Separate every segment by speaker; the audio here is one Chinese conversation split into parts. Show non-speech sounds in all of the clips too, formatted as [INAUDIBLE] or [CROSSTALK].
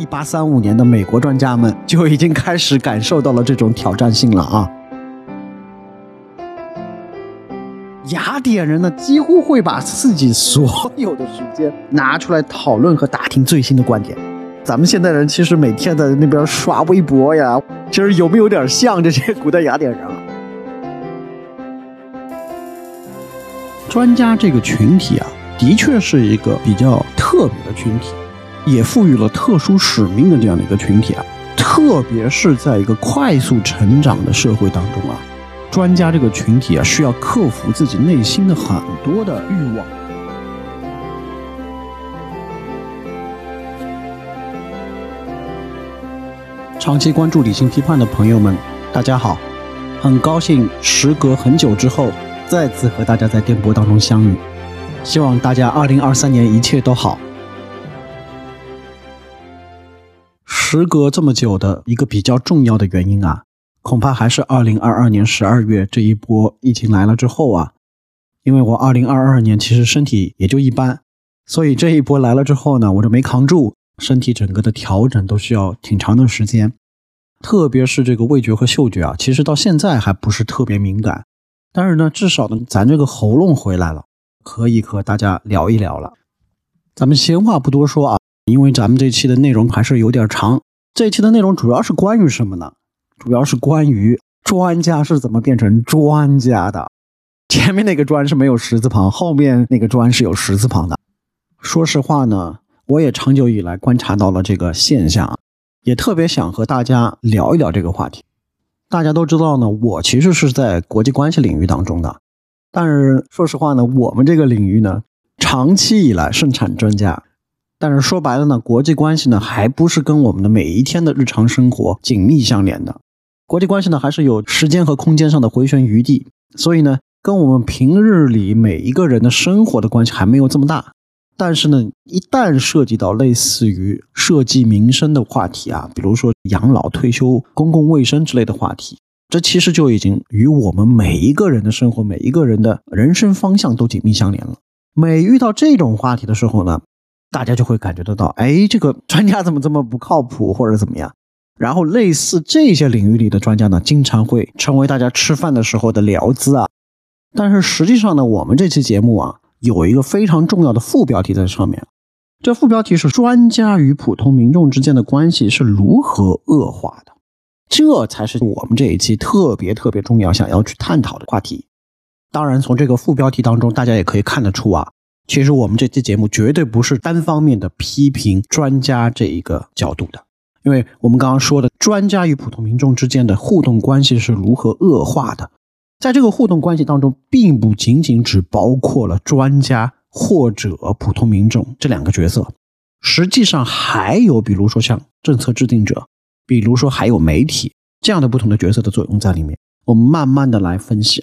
Speaker 1: 一八三五年的美国专家们就已经开始感受到了这种挑战性了啊！雅典人呢，几乎会把自己所有的时间拿出来讨论和打听最新的观点。咱们现代人其实每天在那边刷微博呀，其实有没有点像这些古代雅典人啊？专家这个群体啊，的确是一个比较特别的群体，也赋予了特殊使命的这样的一个群体啊。特别是在一个快速成长的社会当中啊，专家这个群体啊，需要克服自己内心的很多的欲望。长期关注理性批判的朋友们，大家好，很高兴时隔很久之后再次和大家在电波当中相遇，希望大家二零二三年一切都好。时隔这么久的一个比较重要的原因啊，恐怕还是二零二二年十二月这一波疫情来了之后啊，因为我二零二二年其实身体也就一般，所以这一波来了之后呢，我就没扛住。身体整个的调整都需要挺长的时间，特别是这个味觉和嗅觉啊，其实到现在还不是特别敏感。但是呢，至少呢，咱这个喉咙回来了，可以和大家聊一聊了。咱们闲话不多说啊，因为咱们这期的内容还是有点长。这期的内容主要是关于什么呢？主要是关于专家是怎么变成专家的。前面那个“专”是没有石字旁，后面那个“专”是有石字旁的。说实话呢。我也长久以来观察到了这个现象，也特别想和大家聊一聊这个话题。大家都知道呢，我其实是在国际关系领域当中的，但是说实话呢，我们这个领域呢，长期以来盛产专家，但是说白了呢，国际关系呢，还不是跟我们的每一天的日常生活紧密相连的。国际关系呢，还是有时间和空间上的回旋余地，所以呢，跟我们平日里每一个人的生活的关系还没有这么大。但是呢，一旦涉及到类似于社稷民生的话题啊，比如说养老、退休、公共卫生之类的话题，这其实就已经与我们每一个人的生活、每一个人的人生方向都紧密相连了。每遇到这种话题的时候呢，大家就会感觉得到，哎，这个专家怎么这么不靠谱，或者怎么样？然后类似这些领域里的专家呢，经常会成为大家吃饭的时候的聊资啊。但是实际上呢，我们这期节目啊。有一个非常重要的副标题在上面，这副标题是“专家与普通民众之间的关系是如何恶化的”，这才是我们这一期特别特别重要、想要去探讨的话题。当然，从这个副标题当中，大家也可以看得出啊，其实我们这期节目绝对不是单方面的批评专家这一个角度的，因为我们刚刚说的专家与普通民众之间的互动关系是如何恶化的。在这个互动关系当中，并不仅仅只包括了专家或者普通民众这两个角色，实际上还有，比如说像政策制定者，比如说还有媒体这样的不同的角色的作用在里面。我们慢慢的来分析。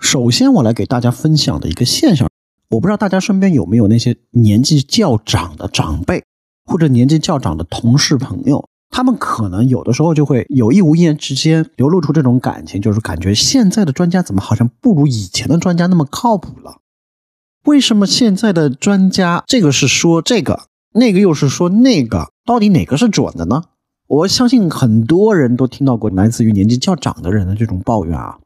Speaker 1: 首先，我来给大家分享的一个现象，我不知道大家身边有没有那些年纪较长的长辈，或者年纪较长的同事朋友。他们可能有的时候就会有意无意之间流露出这种感情，就是感觉现在的专家怎么好像不如以前的专家那么靠谱了？为什么现在的专家这个是说这个，那个又是说那个，到底哪个是准的呢？我相信很多人都听到过来自于年纪较长的人的这种抱怨啊。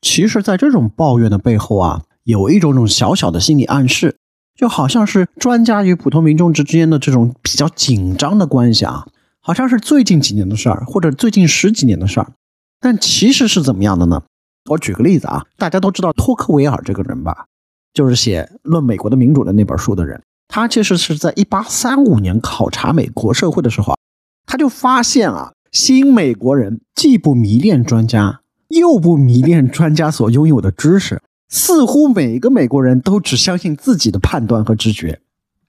Speaker 1: 其实，在这种抱怨的背后啊，有一种种小小的心理暗示，就好像是专家与普通民众之间的这种比较紧张的关系啊。好像是最近几年的事儿，或者最近十几年的事儿，但其实是怎么样的呢？我举个例子啊，大家都知道托克维尔这个人吧，就是写《论美国的民主》的那本书的人。他其实是在一八三五年考察美国社会的时候啊，他就发现啊，新美国人既不迷恋专家，又不迷恋专家所拥有的知识，似乎每个美国人都只相信自己的判断和直觉。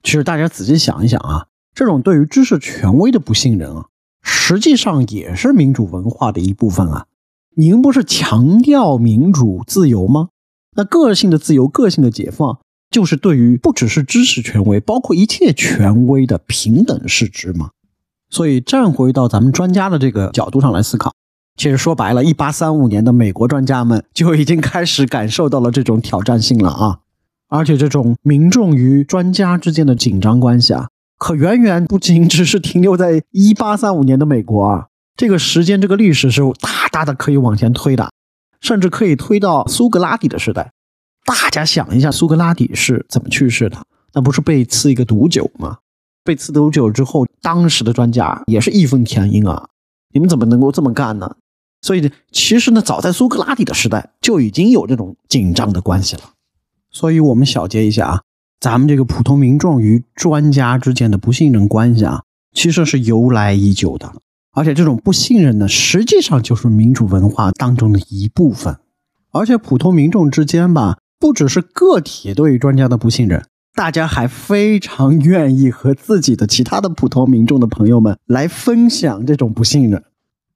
Speaker 1: 其实大家仔细想一想啊。这种对于知识权威的不信任啊，实际上也是民主文化的一部分啊。您不是强调民主自由吗？那个性的自由、个性的解放，就是对于不只是知识权威，包括一切权威的平等视之吗？所以站回到咱们专家的这个角度上来思考，其实说白了，一八三五年的美国专家们就已经开始感受到了这种挑战性了啊。而且这种民众与专家之间的紧张关系啊。可远远不仅只是停留在一八三五年的美国啊，这个时间这个历史是大大的可以往前推的，甚至可以推到苏格拉底的时代。大家想一下，苏格拉底是怎么去世的？那不是被赐一个毒酒吗？被赐毒酒之后，当时的专家也是义愤填膺啊！你们怎么能够这么干呢？所以呢，其实呢，早在苏格拉底的时代就已经有这种紧张的关系了。所以，我们小结一下啊，咱们这个普通民众与专家之间的不信任关系啊，其实是由来已久的。而且，这种不信任呢，实际上就是民主文化当中的一部分。而且，普通民众之间吧，不只是个体对专家的不信任，大家还非常愿意和自己的其他的普通民众的朋友们来分享这种不信任。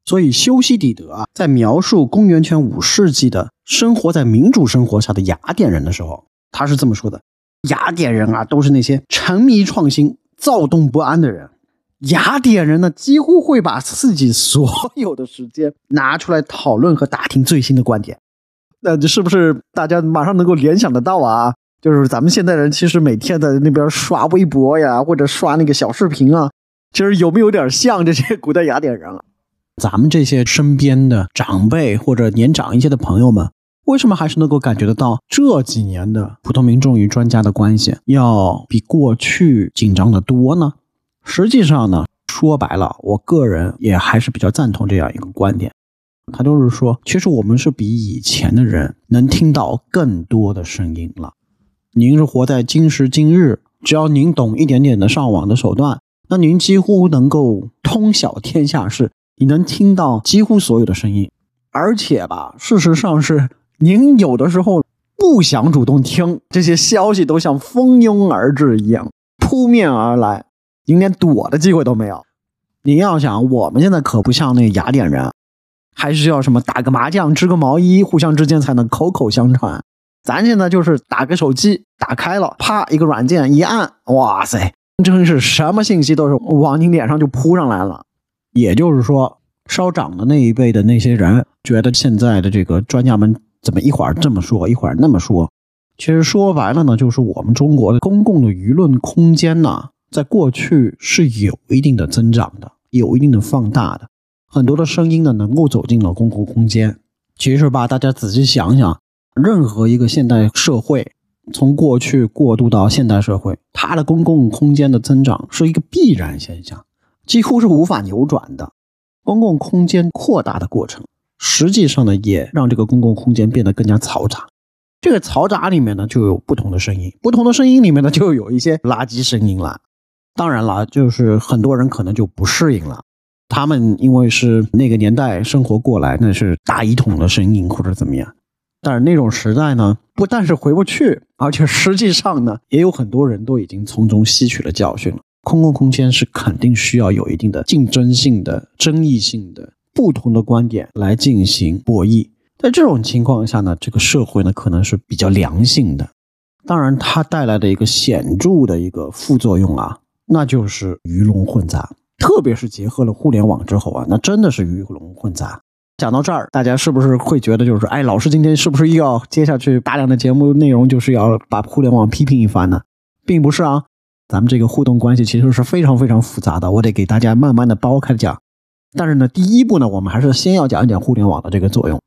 Speaker 1: 所以，修昔底德啊，在描述公元前五世纪的生活在民主生活下的雅典人的时候，他是这么说的：雅典人啊，都是那些沉迷创新、躁动不安的人。雅典人呢，几乎会把自己所有的时间拿出来讨论和打听最新的观点。那这是不是大家马上能够联想得到啊？就是咱们现代人其实每天在那边刷微博呀，或者刷那个小视频啊，其实有没有点像这些古代雅典人啊？咱们这些身边的长辈或者年长一些的朋友们，为什么还是能够感觉得到这几年的普通民众与专家的关系要比过去紧张的多呢？实际上呢，说白了，我个人也还是比较赞同这样一个观点，他就是说，其实我们是比以前的人能听到更多的声音了。您是活在今时今日，只要您懂一点点的上网的手段，那您几乎能够通晓天下事。你能听到几乎所有的声音，而且吧，事实上是您有的时候不想主动听这些消息，都像蜂拥而至一样扑面而来，您连躲的机会都没有。您要想，我们现在可不像那雅典人，还需要什么打个麻将、织个毛衣，互相之间才能口口相传。咱现在就是打个手机，打开了，啪一个软件一按，哇塞，真是什么信息都是往您脸上就扑上来了。也就是说，稍长的那一辈的那些人觉得现在的这个专家们怎么一会儿这么说，一会儿那么说？其实说白了呢，就是我们中国的公共的舆论空间呢，在过去是有一定的增长的，有一定的放大的，很多的声音呢能够走进了公共空间。其实吧，大家仔细想想，任何一个现代社会，从过去过渡到现代社会，它的公共空间的增长是一个必然现象。几乎是无法扭转的公共空间扩大的过程，实际上呢，也让这个公共空间变得更加嘈杂。这个嘈杂里面呢，就有不同的声音，不同的声音里面呢，就有一些垃圾声音了。当然了，就是很多人可能就不适应了，他们因为是那个年代生活过来，那是大一统的声音或者怎么样。但是那种时代呢，不但是回不去，而且实际上呢，也有很多人都已经从中吸取了教训了。公共空间是肯定需要有一定的竞争性的、争议性的不同的观点来进行博弈。在这种情况下呢，这个社会呢可能是比较良性的。当然，它带来的一个显著的一个副作用啊，那就是鱼龙混杂。特别是结合了互联网之后啊，那真的是鱼龙混杂。讲到这儿，大家是不是会觉得就是说哎，老师今天是不是又要接下去大量的节目内容就是要把互联网批评一番呢？并不是啊。咱们这个互动关系其实是非常非常复杂的，我得给大家慢慢的剥开讲。但是呢，第一步呢，我们还是先要讲一讲互联网的这个作用。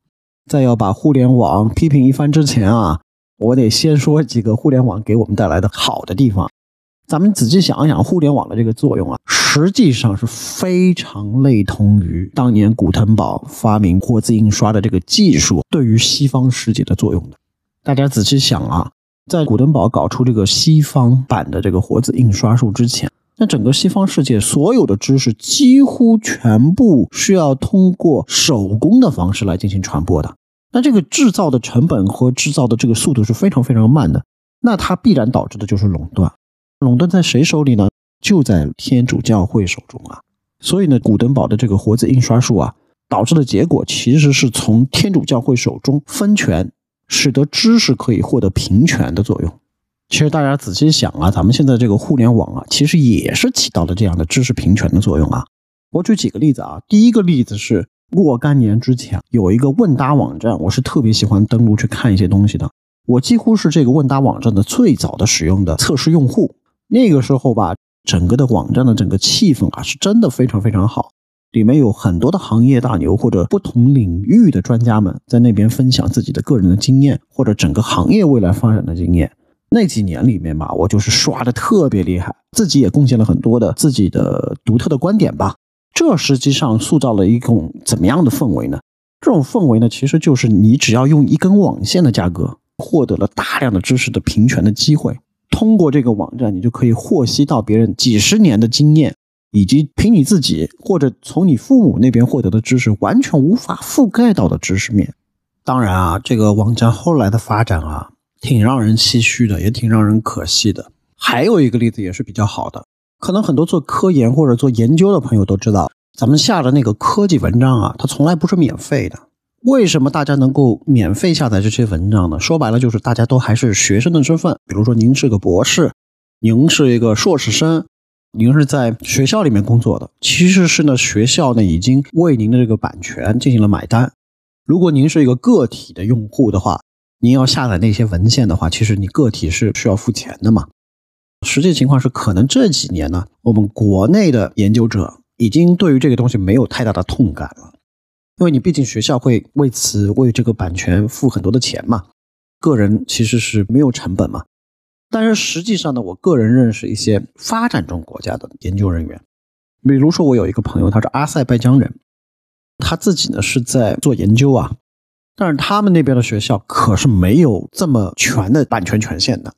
Speaker 1: 在要把互联网批评一番之前啊，我得先说几个互联网给我们带来的好的地方。咱们仔细想一想，互联网的这个作用啊，实际上是非常类同于当年古腾堡发明活字印刷的这个技术对于西方世界的作用的。大家仔细想啊。在古登堡搞出这个西方版的这个活字印刷术之前，那整个西方世界所有的知识几乎全部需要通过手工的方式来进行传播的。那这个制造的成本和制造的这个速度是非常非常慢的，那它必然导致的就是垄断。垄断在谁手里呢？就在天主教会手中啊。所以呢，古登堡的这个活字印刷术啊，导致的结果其实是从天主教会手中分权。使得知识可以获得平权的作用。其实大家仔细想啊，咱们现在这个互联网啊，其实也是起到了这样的知识平权的作用啊。我举几个例子啊。第一个例子是若干年之前有一个问答网站，我是特别喜欢登录去看一些东西的。我几乎是这个问答网站的最早的使用的测试用户。那个时候吧，整个的网站的整个气氛啊，是真的非常非常好。里面有很多的行业大牛或者不同领域的专家们在那边分享自己的个人的经验，或者整个行业未来发展的经验。那几年里面吧，我就是刷的特别厉害，自己也贡献了很多的自己的独特的观点吧。这实际上塑造了一种怎么样的氛围呢？这种氛围呢，其实就是你只要用一根网线的价格，获得了大量的知识的平权的机会。通过这个网站，你就可以获悉到别人几十年的经验，以及凭你自己或者从你父母那边获得的知识，完全无法覆盖到的知识面。当然啊，这个网站后来的发展啊。挺让人唏嘘的，也挺让人可惜的。还有一个例子也是比较好的，可能很多做科研或者做研究的朋友都知道，咱们下的那个科技文章啊，它从来不是免费的。为什么大家能够免费下载这些文章呢？说白了就是大家都还是学生的身份，比如说您是个博士，您是一个硕士生，您是在学校里面工作的，其实是呢学校呢已经为您的这个版权进行了买单。如果您是一个个体的用户的话，您要下载那些文献的话，其实你个体是需要付钱的嘛。实际情况是，可能这几年呢，我们国内的研究者已经对于这个东西没有太大的痛感了，因为你毕竟学校会为此为这个版权付很多的钱嘛，个人其实是没有成本嘛。但是实际上呢，我个人认识一些发展中国家的研究人员，比如说我有一个朋友，他是阿塞拜疆人，他自己呢是在做研究啊。但是他们那边的学校可是没有这么全的版权权限的，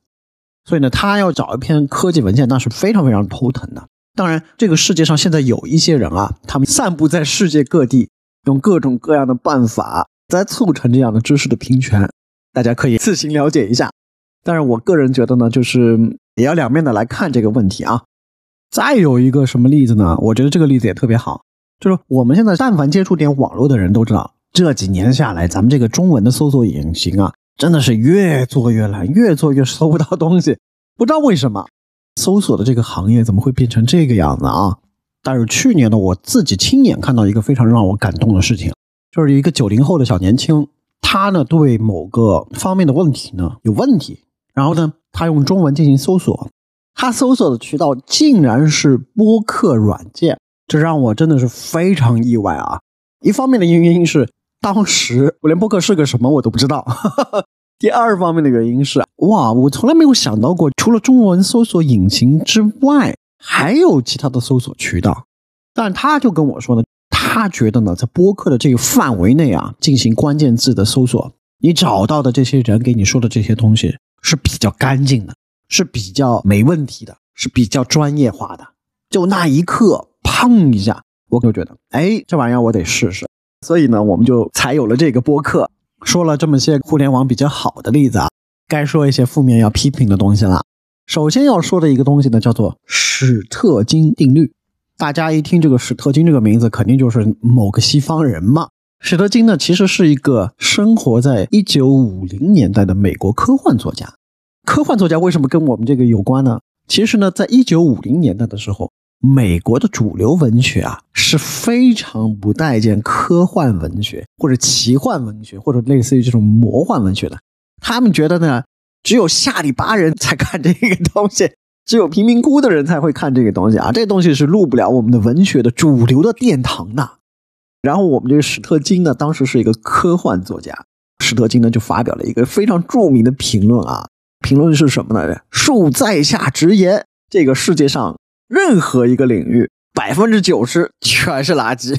Speaker 1: 所以呢，他要找一篇科技文献，那是非常非常头疼的。当然，这个世界上现在有一些人啊，他们散布在世界各地，用各种各样的办法在促成这样的知识的平权，大家可以自行了解一下。但是我个人觉得呢，就是也要两面的来看这个问题啊。再有一个什么例子呢？我觉得这个例子也特别好，就是我们现在但凡接触点网络的人都知道。这几年下来，咱们这个中文的搜索引擎啊，真的是越做越烂，越做越搜不到东西。不知道为什么，搜索的这个行业怎么会变成这个样子啊？但是去年呢，我自己亲眼看到一个非常让我感动的事情，就是一个九零后的小年轻，他呢对某个方面的问题呢有问题，然后呢他用中文进行搜索，他搜索的渠道竟然是播客软件，这让我真的是非常意外啊！一方面的原因是。当时我连播客是个什么我都不知道。[LAUGHS] 第二方面的原因是，哇，我从来没有想到过，除了中文搜索引擎之外，还有其他的搜索渠道。但他就跟我说呢，他觉得呢，在播客的这个范围内啊，进行关键字的搜索，你找到的这些人给你说的这些东西是比较干净的，是比较没问题的，是比较专业化的。就那一刻，砰一下，我就觉得，哎，这玩意儿我得试试。所以呢，我们就才有了这个播客，说了这么些互联网比较好的例子啊，该说一些负面要批评的东西了。首先要说的一个东西呢，叫做史特金定律。大家一听这个史特金这个名字，肯定就是某个西方人嘛。史特金呢，其实是一个生活在一九五零年代的美国科幻作家。科幻作家为什么跟我们这个有关呢？其实呢，在一九五零年代的时候。美国的主流文学啊是非常不待见科幻文学或者奇幻文学或者类似于这种魔幻文学的，他们觉得呢，只有下里巴人才看这个东西，只有贫民窟的人才会看这个东西啊，这东西是入不了我们的文学的主流的殿堂的。然后我们这个史特金呢，当时是一个科幻作家，史特金呢就发表了一个非常著名的评论啊，评论是什么呢？恕在下直言，这个世界上。任何一个领域，百分之九十全是垃圾。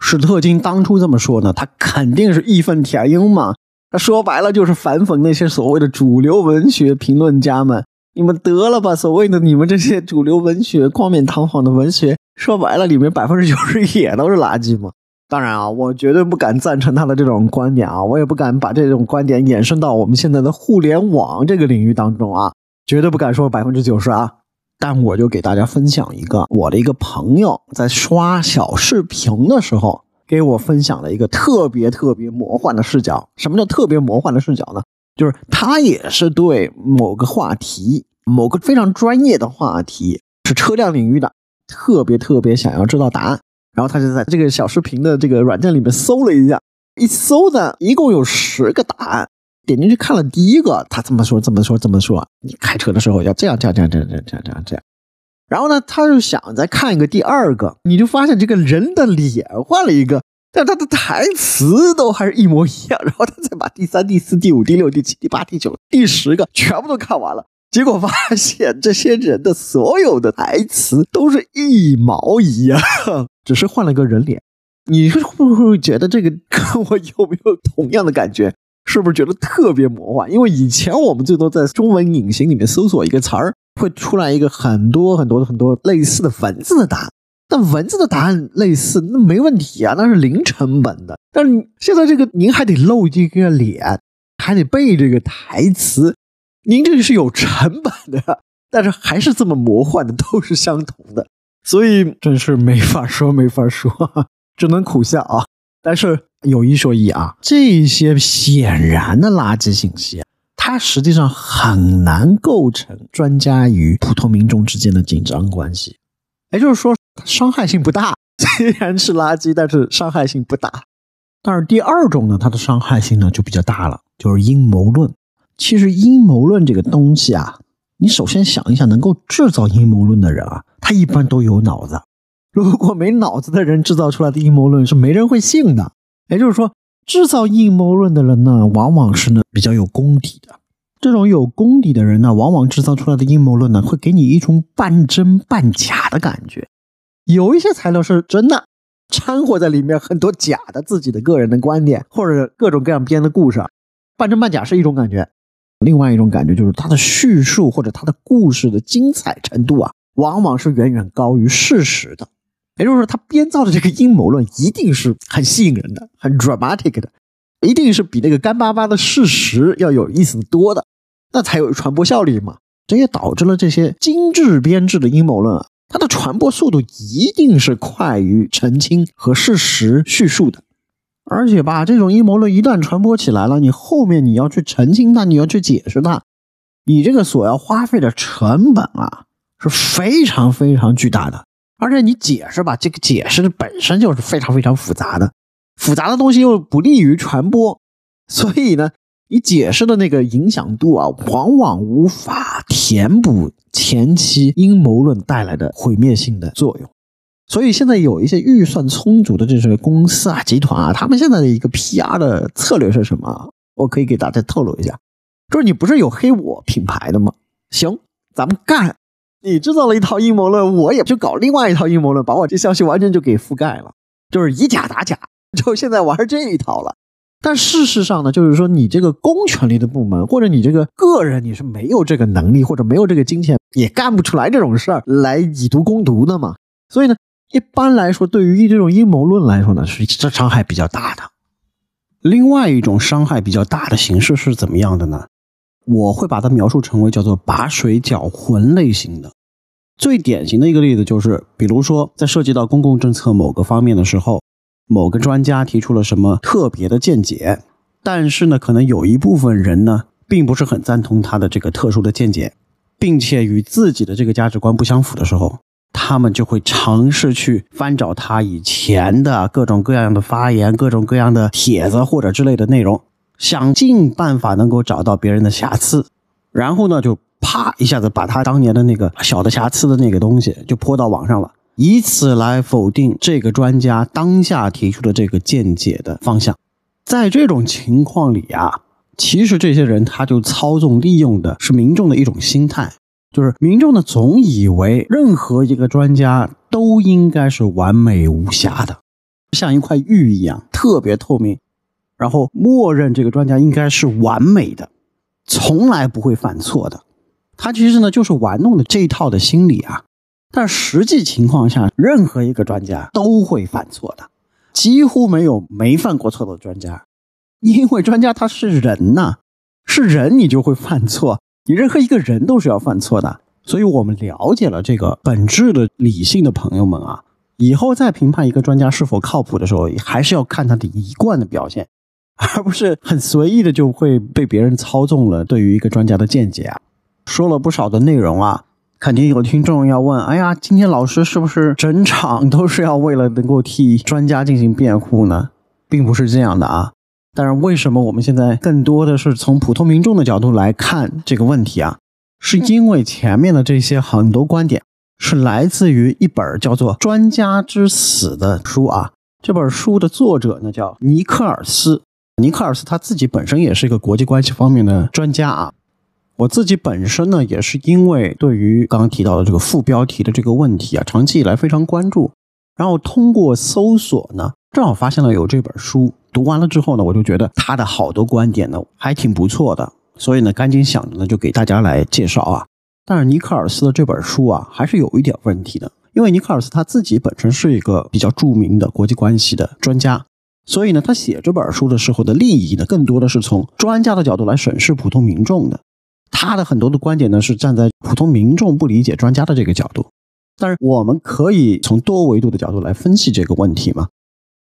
Speaker 1: 史特金当初这么说呢，他肯定是义愤填膺嘛。他说白了就是反讽那些所谓的主流文学评论家们，你们得了吧！所谓的你们这些主流文学、冠冕堂皇的文学，说白了里面百分之九十也都是垃圾嘛。当然啊，我绝对不敢赞成他的这种观点啊，我也不敢把这种观点延伸到我们现在的互联网这个领域当中啊，绝对不敢说百分之九十啊。但我就给大家分享一个我的一个朋友在刷小视频的时候给我分享了一个特别特别魔幻的视角。什么叫特别魔幻的视角呢？就是他也是对某个话题、某个非常专业的话题，是车辆领域的，特别特别想要知道答案。然后他就在这个小视频的这个软件里面搜了一下，一搜呢，一共有十个答案。点进去看了第一个，他这么说，这么说，这么说。你开车的时候要这样，这样，这样，这样，这样，这样，这样。然后呢，他就想再看一个第二个，你就发现这个人的脸换了一个，但他的台词都还是一模一样。然后他再把第三、第四、第五、第六、第七、第八、第九、第十个全部都看完了，结果发现这些人的所有的台词都是一毛一样，[LAUGHS] 只是换了个人脸。你会不会觉得这个跟我有没有同样的感觉？是不是觉得特别魔幻？因为以前我们最多在中文引擎里面搜索一个词儿，会出来一个很多很多很多类似的文字的答案。那文字的答案类似，那没问题啊，那是零成本的。但是现在这个您还得露这个脸，还得背这个台词，您这个是有成本的，但是还是这么魔幻的，都是相同的，所以真是没法说，没法说，只能苦笑啊。但是。有一说一啊，这些显然的垃圾信息，它实际上很难构成专家与普通民众之间的紧张关系。也就是说，伤害性不大。[LAUGHS] 虽然是垃圾，但是伤害性不大。但是第二种呢，它的伤害性呢就比较大了，就是阴谋论。其实阴谋论这个东西啊，你首先想一下，能够制造阴谋论的人啊，他一般都有脑子。如果没脑子的人制造出来的阴谋论，是没人会信的。也就是说，制造阴谋论的人呢，往往是呢比较有功底的。这种有功底的人呢，往往制造出来的阴谋论呢，会给你一种半真半假的感觉。有一些材料是真的，掺和在里面很多假的自己的个人的观点或者各种各样编的故事，半真半假是一种感觉。另外一种感觉就是它的叙述或者它的故事的精彩程度啊，往往是远远高于事实的。也就是说，他编造的这个阴谋论一定是很吸引人的、很 dramatic 的，一定是比那个干巴巴的事实要有意思多的，那才有传播效率嘛。这也导致了这些精致编制的阴谋论啊，它的传播速度一定是快于澄清和事实叙述的。而且吧，这种阴谋论一旦传播起来了，你后面你要去澄清它，你要去解释它，你这个所要花费的成本啊，是非常非常巨大的。而且你解释吧，这个解释的本身就是非常非常复杂的，复杂的东西又不利于传播，所以呢，你解释的那个影响度啊，往往无法填补前期阴谋论带来的毁灭性的作用。所以现在有一些预算充足的这些公司啊、集团啊，他们现在的一个 PR 的策略是什么？我可以给大家透露一下，就是你不是有黑我品牌的吗？行，咱们干。你制造了一套阴谋论，我也就搞另外一套阴谋论，把我这消息完全就给覆盖了，就是以假打假，就现在玩这一套了。但事实上呢，就是说你这个公权力的部门，或者你这个个人，你是没有这个能力，或者没有这个金钱，也干不出来这种事儿来以毒攻毒的嘛。所以呢，一般来说，对于这种阴谋论来说呢，是这伤害比较大的。另外一种伤害比较大的形式是怎么样的呢？我会把它描述成为叫做把水搅浑类型的。最典型的一个例子就是，比如说在涉及到公共政策某个方面的时候，某个专家提出了什么特别的见解，但是呢，可能有一部分人呢，并不是很赞同他的这个特殊的见解，并且与自己的这个价值观不相符的时候，他们就会尝试去翻找他以前的各种各样的发言、各种各样的帖子或者之类的内容。想尽办法能够找到别人的瑕疵，然后呢，就啪一下子把他当年的那个小的瑕疵的那个东西就泼到网上了，以此来否定这个专家当下提出的这个见解的方向。在这种情况里啊，其实这些人他就操纵利用的是民众的一种心态，就是民众呢总以为任何一个专家都应该是完美无瑕的，像一块玉一样特别透明。然后默认这个专家应该是完美的，从来不会犯错的。他其实呢就是玩弄的这一套的心理啊。但实际情况下，任何一个专家都会犯错的，几乎没有没犯过错的专家。因为专家他是人呐，是人你就会犯错，你任何一个人都是要犯错的。所以我们了解了这个本质的理性的朋友们啊，以后再评判一个专家是否靠谱的时候，还是要看他的一贯的表现。而不是很随意的就会被别人操纵了。对于一个专家的见解啊，说了不少的内容啊，肯定有听众要问：哎呀，今天老师是不是整场都是要为了能够替专家进行辩护呢？并不是这样的啊。但是为什么我们现在更多的是从普通民众的角度来看这个问题啊？是因为前面的这些很多观点是来自于一本叫做《专家之死》的书啊。这本书的作者呢叫尼克尔斯，尼克尔斯他自己本身也是一个国际关系方面的专家啊。我自己本身呢也是因为对于刚刚提到的这个副标题的这个问题啊，长期以来非常关注，然后通过搜索呢，正好发现了有这本书。读完了之后呢，我就觉得他的好多观点呢还挺不错的，所以呢赶紧想着呢就给大家来介绍啊。但是尼克尔斯的这本书啊还是有一点问题的。因为尼克尔斯他自己本身是一个比较著名的国际关系的专家，所以呢，他写这本书的时候的利益呢，更多的是从专家的角度来审视普通民众的。他的很多的观点呢，是站在普通民众不理解专家的这个角度。但是我们可以从多维度的角度来分析这个问题嘛？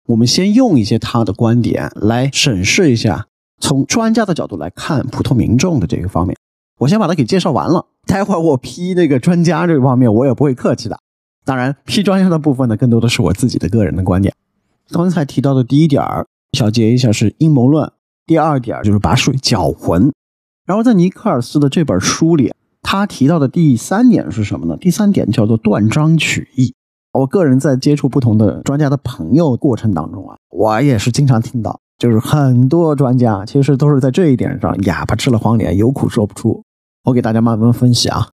Speaker 1: 我们先用一些他的观点来审视一下，从专家的角度来看普通民众的这个方面。我先把它给介绍完了，待会儿我批那个专家这方面，我也不会客气的。当然，批专家的部分呢，更多的是我自己的个人的观点。刚才提到的第一点儿，小结一下是阴谋论；第二点就是把水搅浑。然后在尼克尔斯的这本书里，他提到的第三点是什么呢？第三点叫做断章取义。我个人在接触不同的专家的朋友过程当中啊，我也是经常听到，就是很多专家其实都是在这一点上哑巴吃了黄连，有苦说不出。我给大家慢慢分析啊。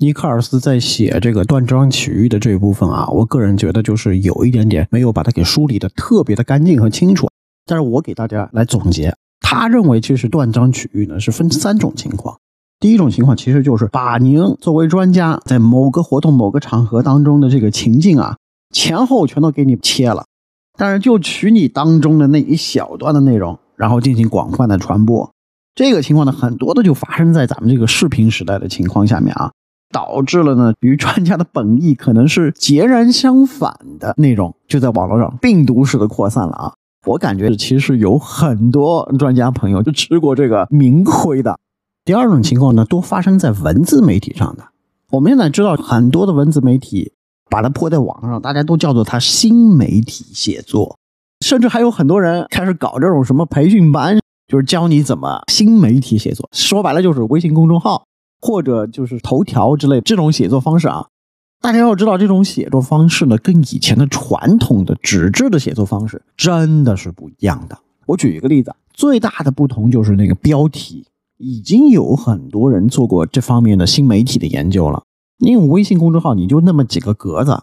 Speaker 1: 尼克尔斯在写这个断章取义的这一部分啊，我个人觉得就是有一点点没有把它给梳理的特别的干净和清楚。但是我给大家来总结，他认为其实断章取义呢是分三种情况。第一种情况其实就是把您作为专家在某个活动、某个场合当中的这个情境啊，前后全都给你切了，但是就取你当中的那一小段的内容，然后进行广泛的传播。这个情况呢，很多的就发生在咱们这个视频时代的情况下面啊。导致了呢，与专家的本意可能是截然相反的内容，就在网络上病毒式的扩散了啊！我感觉其实有很多专家朋友就吃过这个名亏的。第二种情况呢，多发生在文字媒体上的。我们现在知道很多的文字媒体把它泼在网上，大家都叫做它新媒体写作，甚至还有很多人开始搞这种什么培训班，就是教你怎么新媒体写作。说白了就是微信公众号。或者就是头条之类这种写作方式啊，大家要知道，这种写作方式呢，跟以前的传统的纸质的写作方式真的是不一样的。我举一个例子，最大的不同就是那个标题，已经有很多人做过这方面的新媒体的研究了。你用微信公众号，你就那么几个格子，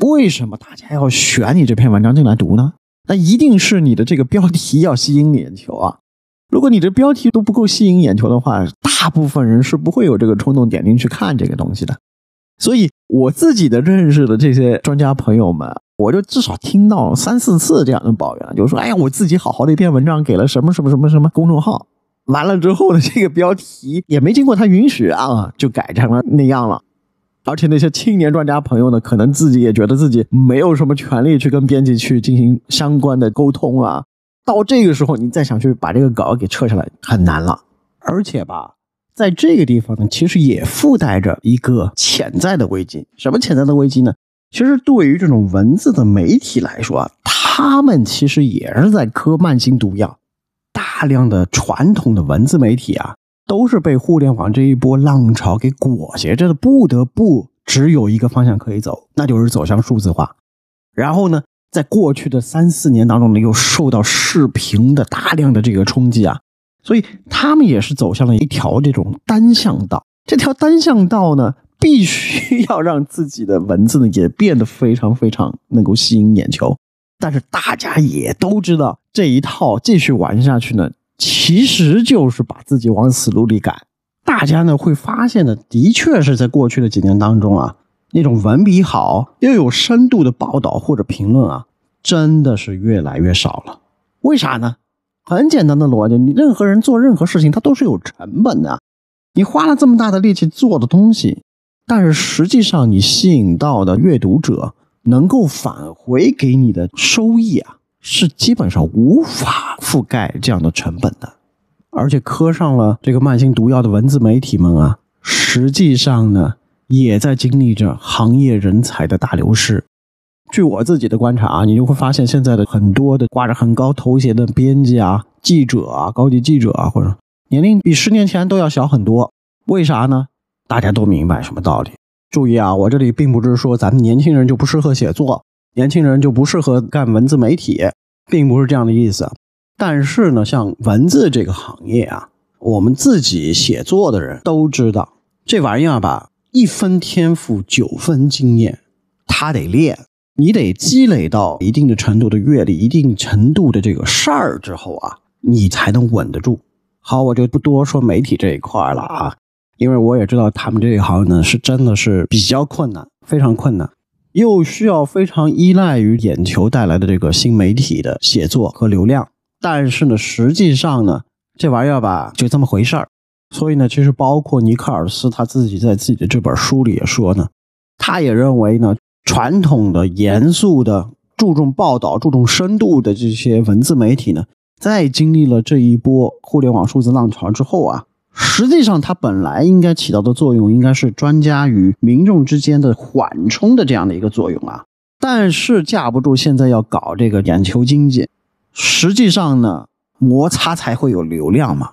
Speaker 1: 为什么大家要选你这篇文章进来读呢？那一定是你的这个标题要吸引眼球啊。如果你的标题都不够吸引眼球的话，大部分人是不会有这个冲动点进去看这个东西的。所以我自己的认识的这些专家朋友们，我就至少听到三四次这样的抱怨，就是说：“哎呀，我自己好好的一篇文章给了什么什么什么什么公众号，完了之后呢，[LAUGHS] 这个标题也没经过他允许啊，就改成了那样了。而且那些青年专家朋友呢，可能自己也觉得自己没有什么权利去跟编辑去进行相关的沟通啊。”到这个时候，你再想去把这个稿给撤下来，很难了。而且吧，在这个地方呢，其实也附带着一个潜在的危机。什么潜在的危机呢？其实对于这种文字的媒体来说啊，他们其实也是在磕慢性毒药。大量的传统的文字媒体啊，都是被互联网这一波浪潮给裹挟着的，不得不只有一个方向可以走，那就是走向数字化。然后呢？在过去的三四年当中呢，又受到视频的大量的这个冲击啊，所以他们也是走向了一条这种单向道。这条单向道呢，必须要让自己的文字呢也变得非常非常能够吸引眼球。但是大家也都知道，这一套继续玩下去呢，其实就是把自己往死路里赶。大家呢会发现呢，的确是在过去的几年当中啊。那种文笔好又有深度的报道或者评论啊，真的是越来越少了。为啥呢？很简单的逻辑，你任何人做任何事情，他都是有成本的。你花了这么大的力气做的东西，但是实际上你吸引到的阅读者能够返回给你的收益啊，是基本上无法覆盖这样的成本的。而且磕上了这个慢性毒药的文字媒体们啊，实际上呢。也在经历着行业人才的大流失。据我自己的观察啊，你就会发现现在的很多的挂着很高头衔的编辑啊、记者啊、高级记者啊，或者年龄比十年前都要小很多。为啥呢？大家都明白什么道理？注意啊，我这里并不是说咱们年轻人就不适合写作，年轻人就不适合干文字媒体，并不是这样的意思。但是呢，像文字这个行业啊，我们自己写作的人都知道，这玩意儿吧，一分天赋九分经验，他得练。你得积累到一定的程度的阅历，一定程度的这个事儿之后啊，你才能稳得住。好，我就不多说媒体这一块了啊，因为我也知道他们这一行呢是真的是比较困难，非常困难，又需要非常依赖于眼球带来的这个新媒体的写作和流量。但是呢，实际上呢，这玩意儿吧就这么回事儿。所以呢，其实包括尼克尔斯他自己在自己的这本书里也说呢，他也认为呢。传统的、严肃的、注重报道、注重深度的这些文字媒体呢，在经历了这一波互联网数字浪潮之后啊，实际上它本来应该起到的作用，应该是专家与民众之间的缓冲的这样的一个作用啊。但是架不住现在要搞这个眼球经济，实际上呢，摩擦才会有流量嘛。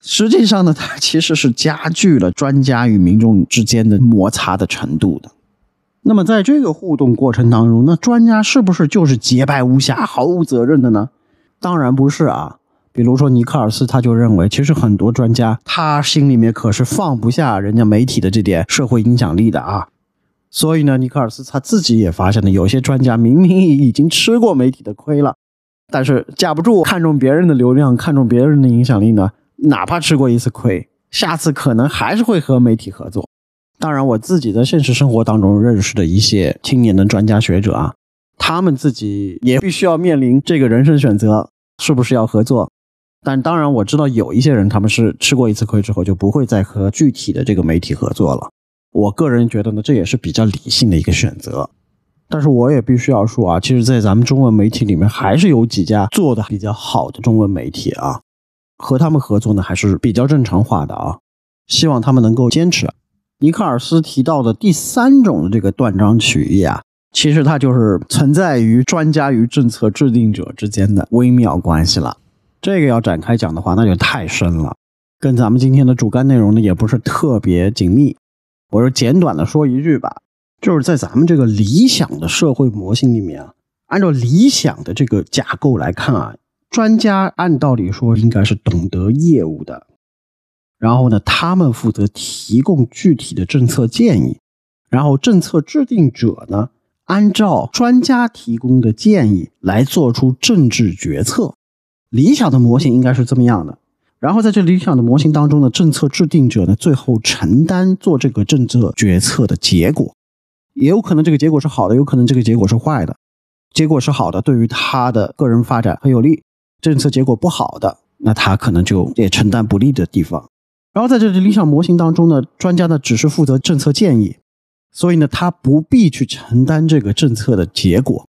Speaker 1: 实际上呢，它其实是加剧了专家与民众之间的摩擦的程度的。那么在这个互动过程当中，那专家是不是就是洁白无瑕、毫无责任的呢？当然不是啊。比如说尼克尔斯，他就认为，其实很多专家他心里面可是放不下人家媒体的这点社会影响力的啊。所以呢，尼克尔斯他自己也发现了，有些专家明明已经吃过媒体的亏了，但是架不住看中别人的流量，看中别人的影响力呢，哪怕吃过一次亏，下次可能还是会和媒体合作。当然，我自己在现实生活当中认识的一些青年的专家学者啊，他们自己也必须要面临这个人生选择，是不是要合作？但当然，我知道有一些人他们是吃过一次亏之后就不会再和具体的这个媒体合作了。我个人觉得呢，这也是比较理性的一个选择。但是我也必须要说啊，其实，在咱们中文媒体里面，还是有几家做的比较好的中文媒体啊，和他们合作呢还是比较正常化的啊，希望他们能够坚持。尼克尔斯提到的第三种的这个断章取义啊，其实它就是存在于专家与政策制定者之间的微妙关系了。这个要展开讲的话，那就太深了，跟咱们今天的主干内容呢也不是特别紧密。我就简短的说一句吧，就是在咱们这个理想的社会模型里面啊，按照理想的这个架构来看啊，专家按道理说应该是懂得业务的。然后呢，他们负责提供具体的政策建议，然后政策制定者呢，按照专家提供的建议来做出政治决策。理想的模型应该是这么样的。然后在这理想的模型当中呢，政策制定者呢，最后承担做这个政策决策的结果，也有可能这个结果是好的，有可能这个结果是坏的。结果是好的，对于他的个人发展很有利；政策结果不好的，那他可能就也承担不利的地方。然后在这理想模型当中呢，专家呢只是负责政策建议，所以呢他不必去承担这个政策的结果。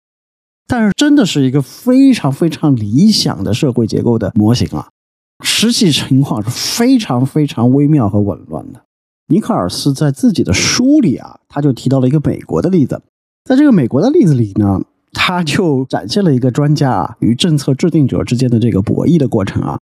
Speaker 1: 但是真的是一个非常非常理想的社会结构的模型啊，实际情况是非常非常微妙和紊乱的。尼克尔斯在自己的书里啊，他就提到了一个美国的例子，在这个美国的例子里呢，他就展现了一个专家啊与政策制定者之间的这个博弈的过程啊。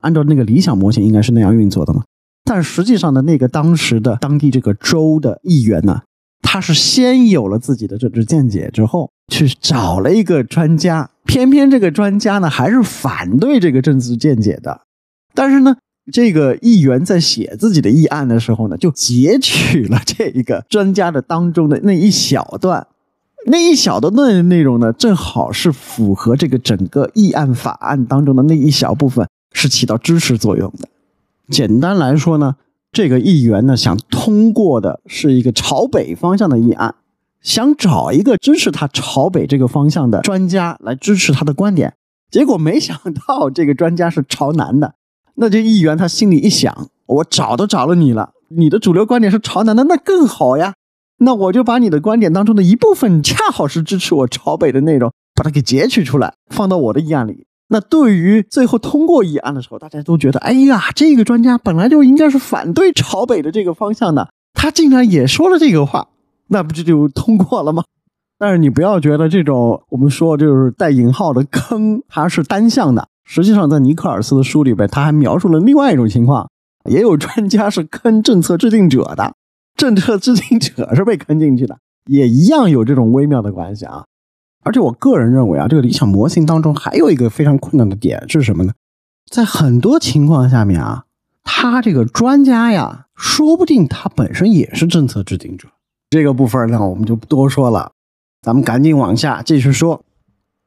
Speaker 1: 按照那个理想模型，应该是那样运作的嘛？但实际上的那个当时的当地这个州的议员呢，他是先有了自己的政治见解之后，去找了一个专家，偏偏这个专家呢还是反对这个政治见解的。但是呢，这个议员在写自己的议案的时候呢，就截取了这一个专家的当中的那一小段，那一小段的内容呢，正好是符合这个整个议案法案当中的那一小部分，是起到支持作用的。简单来说呢，这个议员呢想通过的是一个朝北方向的议案，想找一个支持他朝北这个方向的专家来支持他的观点。结果没想到这个专家是朝南的，那这议员他心里一想，我找都找了你了，你的主流观点是朝南的，那更好呀，那我就把你的观点当中的一部分，恰好是支持我朝北的内容，把它给截取出来，放到我的议案里。那对于最后通过议案的时候，大家都觉得，哎呀，这个专家本来就应该是反对朝北的这个方向的，他竟然也说了这个话，那不就就通过了吗？[LAUGHS] 但是你不要觉得这种我们说就是带引号的坑，它是单向的。实际上，在尼克尔斯的书里边，他还描述了另外一种情况，也有专家是坑政策制定者的。
Speaker 2: 政策制定者是被坑进去的，也一样有这种微妙的关系啊。而且我个人认为啊，这个理想模型当中还有一个非常困难的点是什么呢？在很多情况下面啊，他这个专家呀，说不定他本身也是政策制定者。这个部分呢，我们就不多说了，咱们赶紧往下继续说。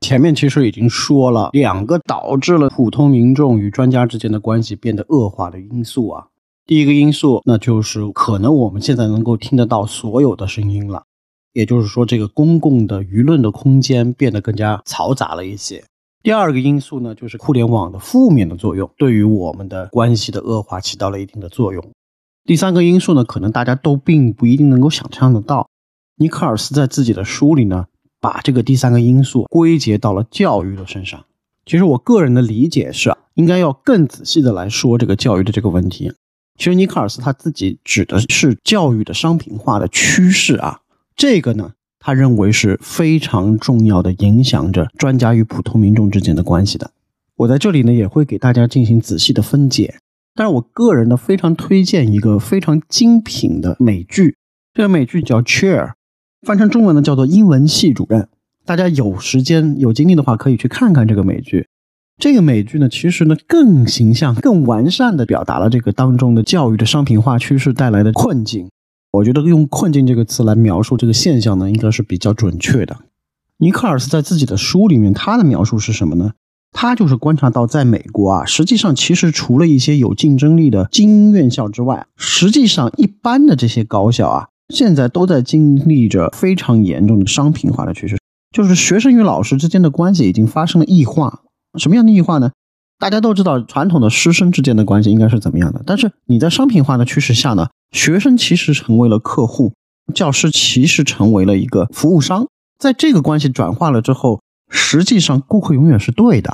Speaker 1: 前面其实已经说了两个导致了普通民众与专家之间的关系变得恶化的因素啊。第一个因素，那就是可能我们现在能够听得到所有的声音了，也就是说，这个公共的舆论的空间变得更加嘈杂了一些。第二个因素呢，就是互联网的负面的作用对于我们的关系的恶化起到了一定的作用。第三个因素呢，可能大家都并不一定能够想象得到。尼克尔斯在自己的书里呢。把这个第三个因素归结到了教育的身上。其实我个人的理解是，应该要更仔细的来说这个教育的这个问题。其实尼克尔斯他自己指的是教育的商品化的趋势啊，这个呢，他认为是非常重要的，影响着专家与普通民众之间的关系的。我在这里呢也会给大家进行仔细的分解。但是我个人呢非常推荐一个非常精品的美剧，这个美剧叫《Chair》。翻成中文呢，叫做英文系主任。大家有时间有精力的话，可以去看看这个美剧。这个美剧呢，其实呢更形象、更完善的表达了这个当中的教育的商品化趋势带来的困境。我觉得用“困境”这个词来描述这个现象呢，应该是比较准确的。尼克尔斯在自己的书里面，他的描述是什么呢？他就是观察到，在美国啊，实际上其实除了一些有竞争力的精英院校之外，实际上一般的这些高校啊。现在都在经历着非常严重的商品化的趋势，就是学生与老师之间的关系已经发生了异化。什么样的异化呢？大家都知道，传统的师生之间的关系应该是怎么样的？但是你在商品化的趋势下呢，学生其实成为了客户，教师其实成为了一个服务商。在这个关系转化了之后，实际上顾客永远是对的。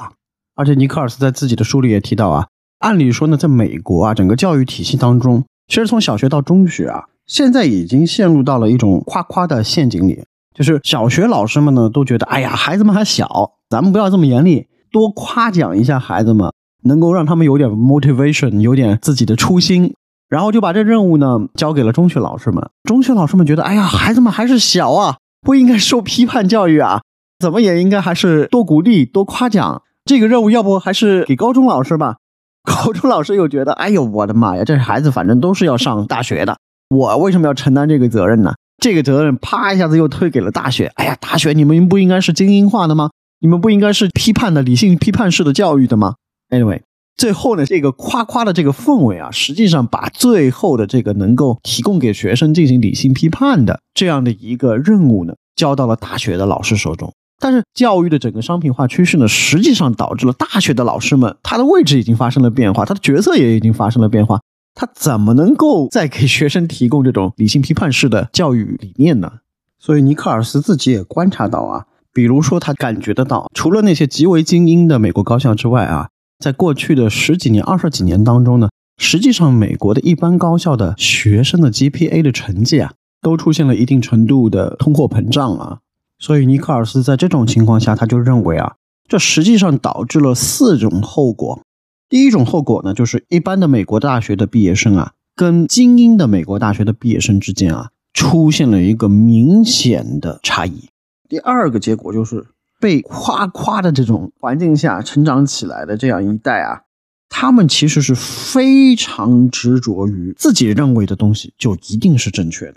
Speaker 1: 而且尼克尔斯在自己的书里也提到啊，按理说呢，在美国啊，整个教育体系当中，其实从小学到中学啊。现在已经陷入到了一种夸夸的陷阱里，就是小学老师们呢都觉得，哎呀，孩子们还小，咱们不要这么严厉，多夸奖一下孩子们，能够让他们有点 motivation，有点自己的初心，然后就把这任务呢交给了中学老师们。中学老师们觉得，哎呀，孩子们还是小啊，不应该受批判教育啊，怎么也应该还是多鼓励、多夸奖。这个任务要不还是给高中老师吧？[LAUGHS] 高中老师又觉得，哎呦，我的妈呀，这孩子反正都是要上大学的。我为什么要承担这个责任呢？这个责任啪一下子又推给了大学。哎呀，大学你们不应该是精英化的吗？你们不应该是批判的理性批判式的教育的吗？Anyway，最后呢，这个夸夸的这个氛围啊，实际上把最后的这个能够提供给学生进行理性批判的这样的一个任务呢，交到了大学的老师手中。但是教育的整个商品化趋势呢，实际上导致了大学的老师们他的位置已经发生了变化，他的角色也已经发生了变化。他怎么能够再给学生提供这种理性批判式的教育理念呢？所以尼克尔斯自己也观察到啊，比如说他感觉得到，除了那些极为精英的美国高校之外啊，在过去的十几年、二十几年当中呢，实际上美国的一般高校的学生的 GPA 的成绩啊，都出现了一定程度的通货膨胀啊。所以尼克尔斯在这种情况下，他就认为啊，这实际上导致了四种后果。第一种后果呢，就是一般的美国大学的毕业生啊，跟精英的美国大学的毕业生之间啊，出现了一个明显的差异。第二个结果就是，被夸夸的这种环境下成长起来的这样一代啊，他们其实是非常执着于自己认为的东西就一定是正确的。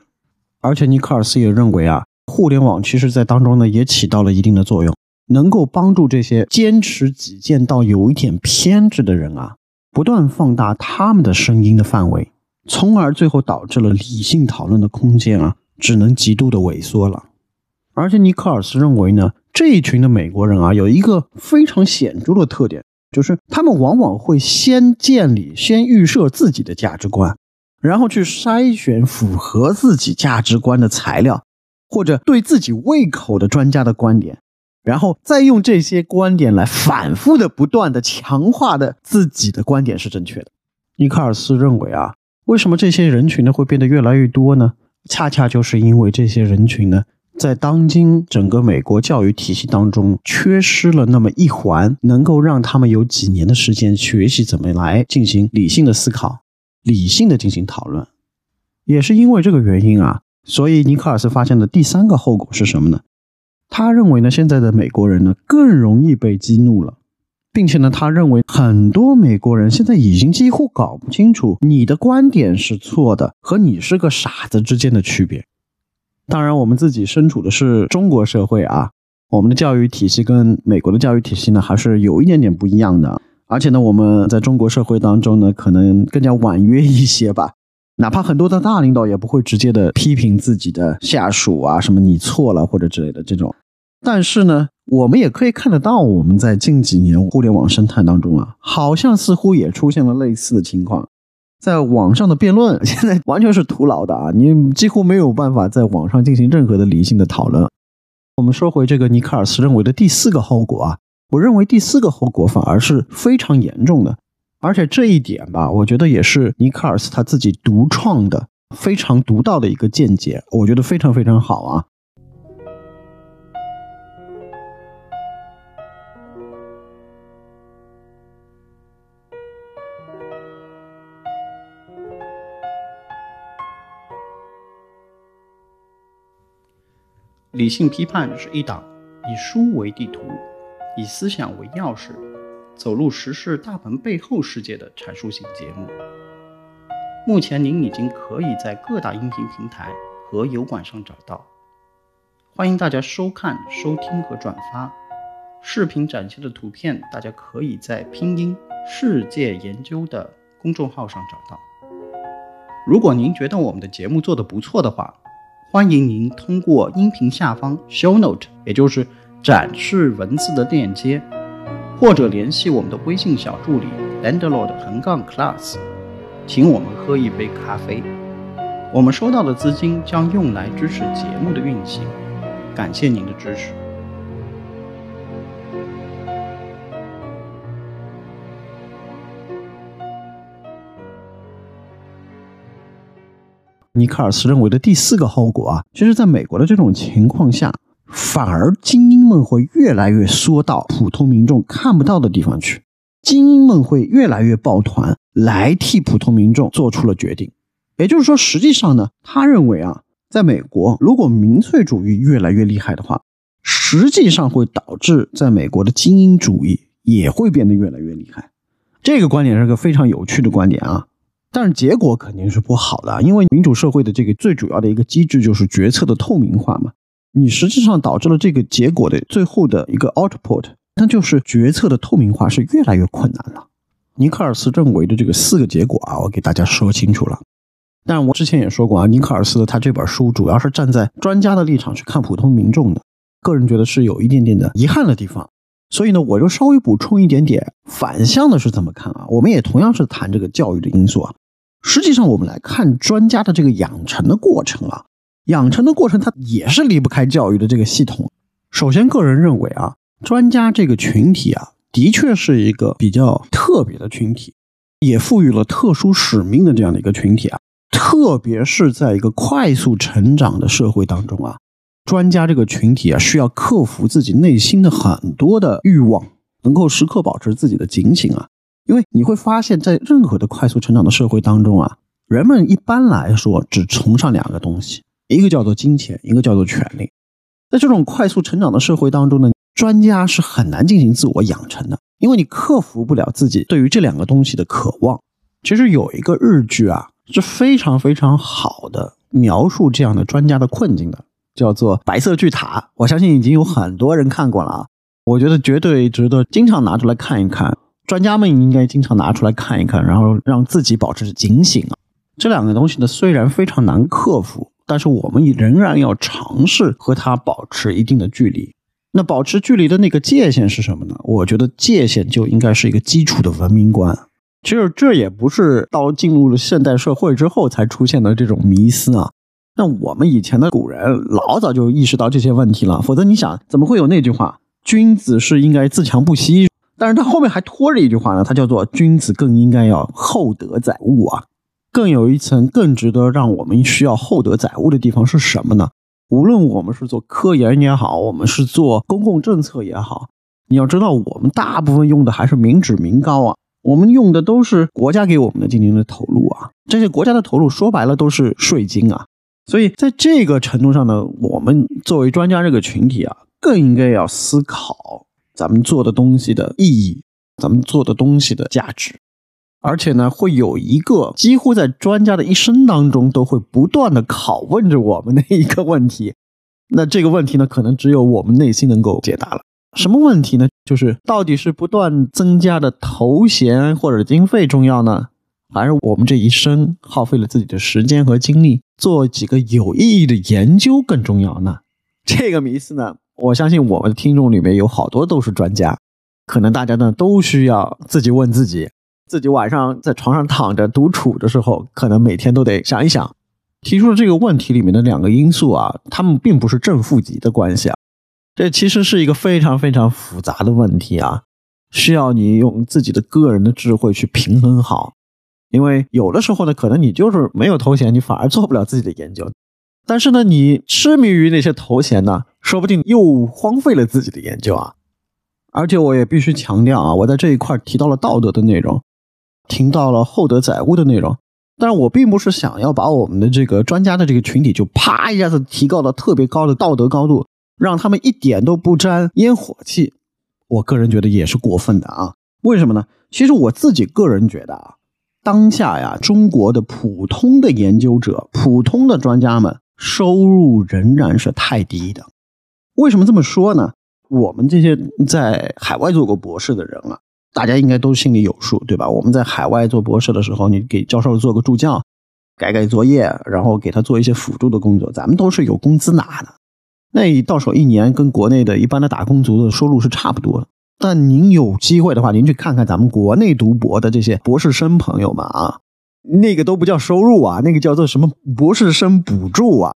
Speaker 1: 而且尼克尔斯也认为啊，互联网其实在当中呢也起到了一定的作用。能够帮助这些坚持己见到有一点偏执的人啊，不断放大他们的声音的范围，从而最后导致了理性讨论的空间啊，只能极度的萎缩了。而且尼克尔斯认为呢，这一群的美国人啊，有一个非常显著的特点，就是他们往往会先建立、先预设自己的价值观，然后去筛选符合自己价值观的材料，或者对自己胃口的专家的观点。然后再用这些观点来反复的、不断的强化的自己的观点是正确的。尼克尔斯认为啊，为什么这些人群呢会变得越来越多呢？恰恰就是因为这些人群呢，在当今整个美国教育体系当中缺失了那么一环，能够让他们有几年的时间学习怎么来进行理性的思考、理性的进行讨论。也是因为这个原因啊，所以尼克尔斯发现的第三个后果是什么呢？他认为呢，现在的美国人呢更容易被激怒了，并且呢，他认为很多美国人现在已经几乎搞不清楚你的观点是错的和你是个傻子之间的区别。当然，我们自己身处的是中国社会啊，我们的教育体系跟美国的教育体系呢还是有一点点不一样的。而且呢，我们在中国社会当中呢，可能更加婉约一些吧。哪怕很多的大领导也不会直接的批评自己的下属啊，什么你错了或者之类的这种。但是呢，我们也可以看得到，我们在近几年互联网生态当中啊，好像似乎也出现了类似的情况。在网上的辩论现在完全是徒劳的啊，你几乎没有办法在网上进行任何的理性的讨论。我们说回这个尼克尔斯认为的第四个后果啊，我认为第四个后果反而是非常严重的，而且这一点吧，我觉得也是尼克尔斯他自己独创的、非常独到的一个见解，我觉得非常非常好啊。理性批判是一档以书为地图、以思想为钥匙、走入时事大门背后世界的阐述性节目。目前您已经可以在各大音频平台和油管上找到，欢迎大家收看、收听和转发。视频展现的图片，大家可以在拼音世界研究的公众号上找到。如果您觉得我们的节目做得不错的话，欢迎您通过音频下方 show note，也就是展示文字的链接，或者联系我们的微信小助理 landlord 横杠 class，请我们喝一杯咖啡。我们收到的资金将用来支持节目的运行，感谢您的支持。尼克尔斯认为的第四个后果啊，其实在美国的这种情况下，反而精英们会越来越缩到普通民众看不到的地方去，精英们会越来越抱团来替普通民众做出了决定。也就是说，实际上呢，他认为啊，在美国，如果民粹主义越来越厉害的话，实际上会导致在美国的精英主义也会变得越来越厉害。这个观点是个非常有趣的观点啊。但是结果肯定是不好的，因为民主社会的这个最主要的一个机制就是决策的透明化嘛。你实际上导致了这个结果的最后的一个 output，那就是决策的透明化是越来越困难了。尼克尔斯认为的这个四个结果啊，我给大家说清楚了。但我之前也说过啊，尼克尔斯的他这本书主要是站在专家的立场去看普通民众的，个人觉得是有一点点的遗憾的地方。所以呢，我就稍微补充一点点反向的是怎么看啊？我们也同样是谈这个教育的因素啊。实际上，我们来看专家的这个养成的过程啊，养成的过程它也是离不开教育的这个系统。首先，个人认为啊，专家这个群体啊，的确是一个比较特别的群体，也赋予了特殊使命的这样的一个群体啊。特别是在一个快速成长的社会当中啊，专家这个群体啊，需要克服自己内心的很多的欲望，能够时刻保持自己的警醒啊。因为你会发现在任何的快速成长的社会当中啊，人们一般来说只崇尚两个东西，一个叫做金钱，一个叫做权利。在这种快速成长的社会当中呢，专家是很难进行自我养成的，因为你克服不了自己对于这两个东西的渴望。其实有一个日剧啊，是非常非常好的描述这样的专家的困境的，叫做《白色巨塔》。我相信已经有很多人看过了啊，我觉得绝对值得经常拿出来看一看。专家们应该经常拿出来看一看，然后让自己保持警醒啊。这两个东西呢，虽然非常难克服，但是我们仍然要尝试和它保持一定的距离。那保持距离的那个界限是什么呢？我觉得界限就应该是一个基础的文明观。其实这也不是到进入了现代社会之后才出现的这种迷思啊。那我们以前的古人老早就意识到这些问题了，否则你想怎么会有那句话“君子是应该自强不息”？但是他后面还拖着一句话呢，他叫做“君子更应该要厚德载物”啊。更有一层更值得让我们需要厚德载物的地方是什么呢？无论我们是做科研也好，我们是做公共政策也好，你要知道，我们大部分用的还是民脂民膏啊。我们用的都是国家给我们的进行的投入啊，这些国家的投入说白了都是税金啊，所以在这个程度上呢，我们作为专家这个群体啊，更应该要思考咱们做的东西的意义，咱们做的东西的价值，而且呢，会有一个几乎在专家的一生当中都会不断的拷问着我们的一个问题，[LAUGHS] 那这个问题呢，可能只有我们内心能够解答了。什么问题呢？就是到底是不断增加的头衔或者经费重要呢，还是我们这一生耗费了自己的时间和精力做几个有意义的研究更重要呢？[LAUGHS] 这个迷思呢，我相信我们的听众里面有好多都是专家，可能大家呢都需要自己问自己，自己晚上在床上躺着独处的时候，可能每天都得想一想，提出了这个问题里面的两个因素啊，他们并不是正负极的关系啊。这其实是一个非常非常复杂的问题啊，需要你用自己的个人的智慧去平衡好。因为有的时候呢，可能你就是没有头衔，你反而做不了自己的研究；但是呢，你痴迷于那些头衔呢，说不定又荒废了自己的研究啊。而且我也必须强调啊，我在这一块提到了道德的内容，听到了厚德载物的内容，但是我并不是想要把我们的这个专家的这个群体就啪一下子提高到特别高的道德高度。让他们一点都不沾烟火气，我个人觉得也是过分的啊！为什么呢？其实我自己个人觉得啊，当下呀，中国的普通的研究者、普通的专家们收入仍然是太低的。为什么这么说呢？我们这些在海外做过博士的人啊，大家应该都心里有数，对吧？我们在海外做博士的时候，你给教授做个助教，改改作业，然后给他做一些辅助的工作，咱们都是有工资拿的。那到手一年跟国内的一般的打工族的收入是差不多的。但您有机会的话，您去看看咱们国内读博的这些博士生朋友们啊，那个都不叫收入啊，那个叫做什么博士生补助啊。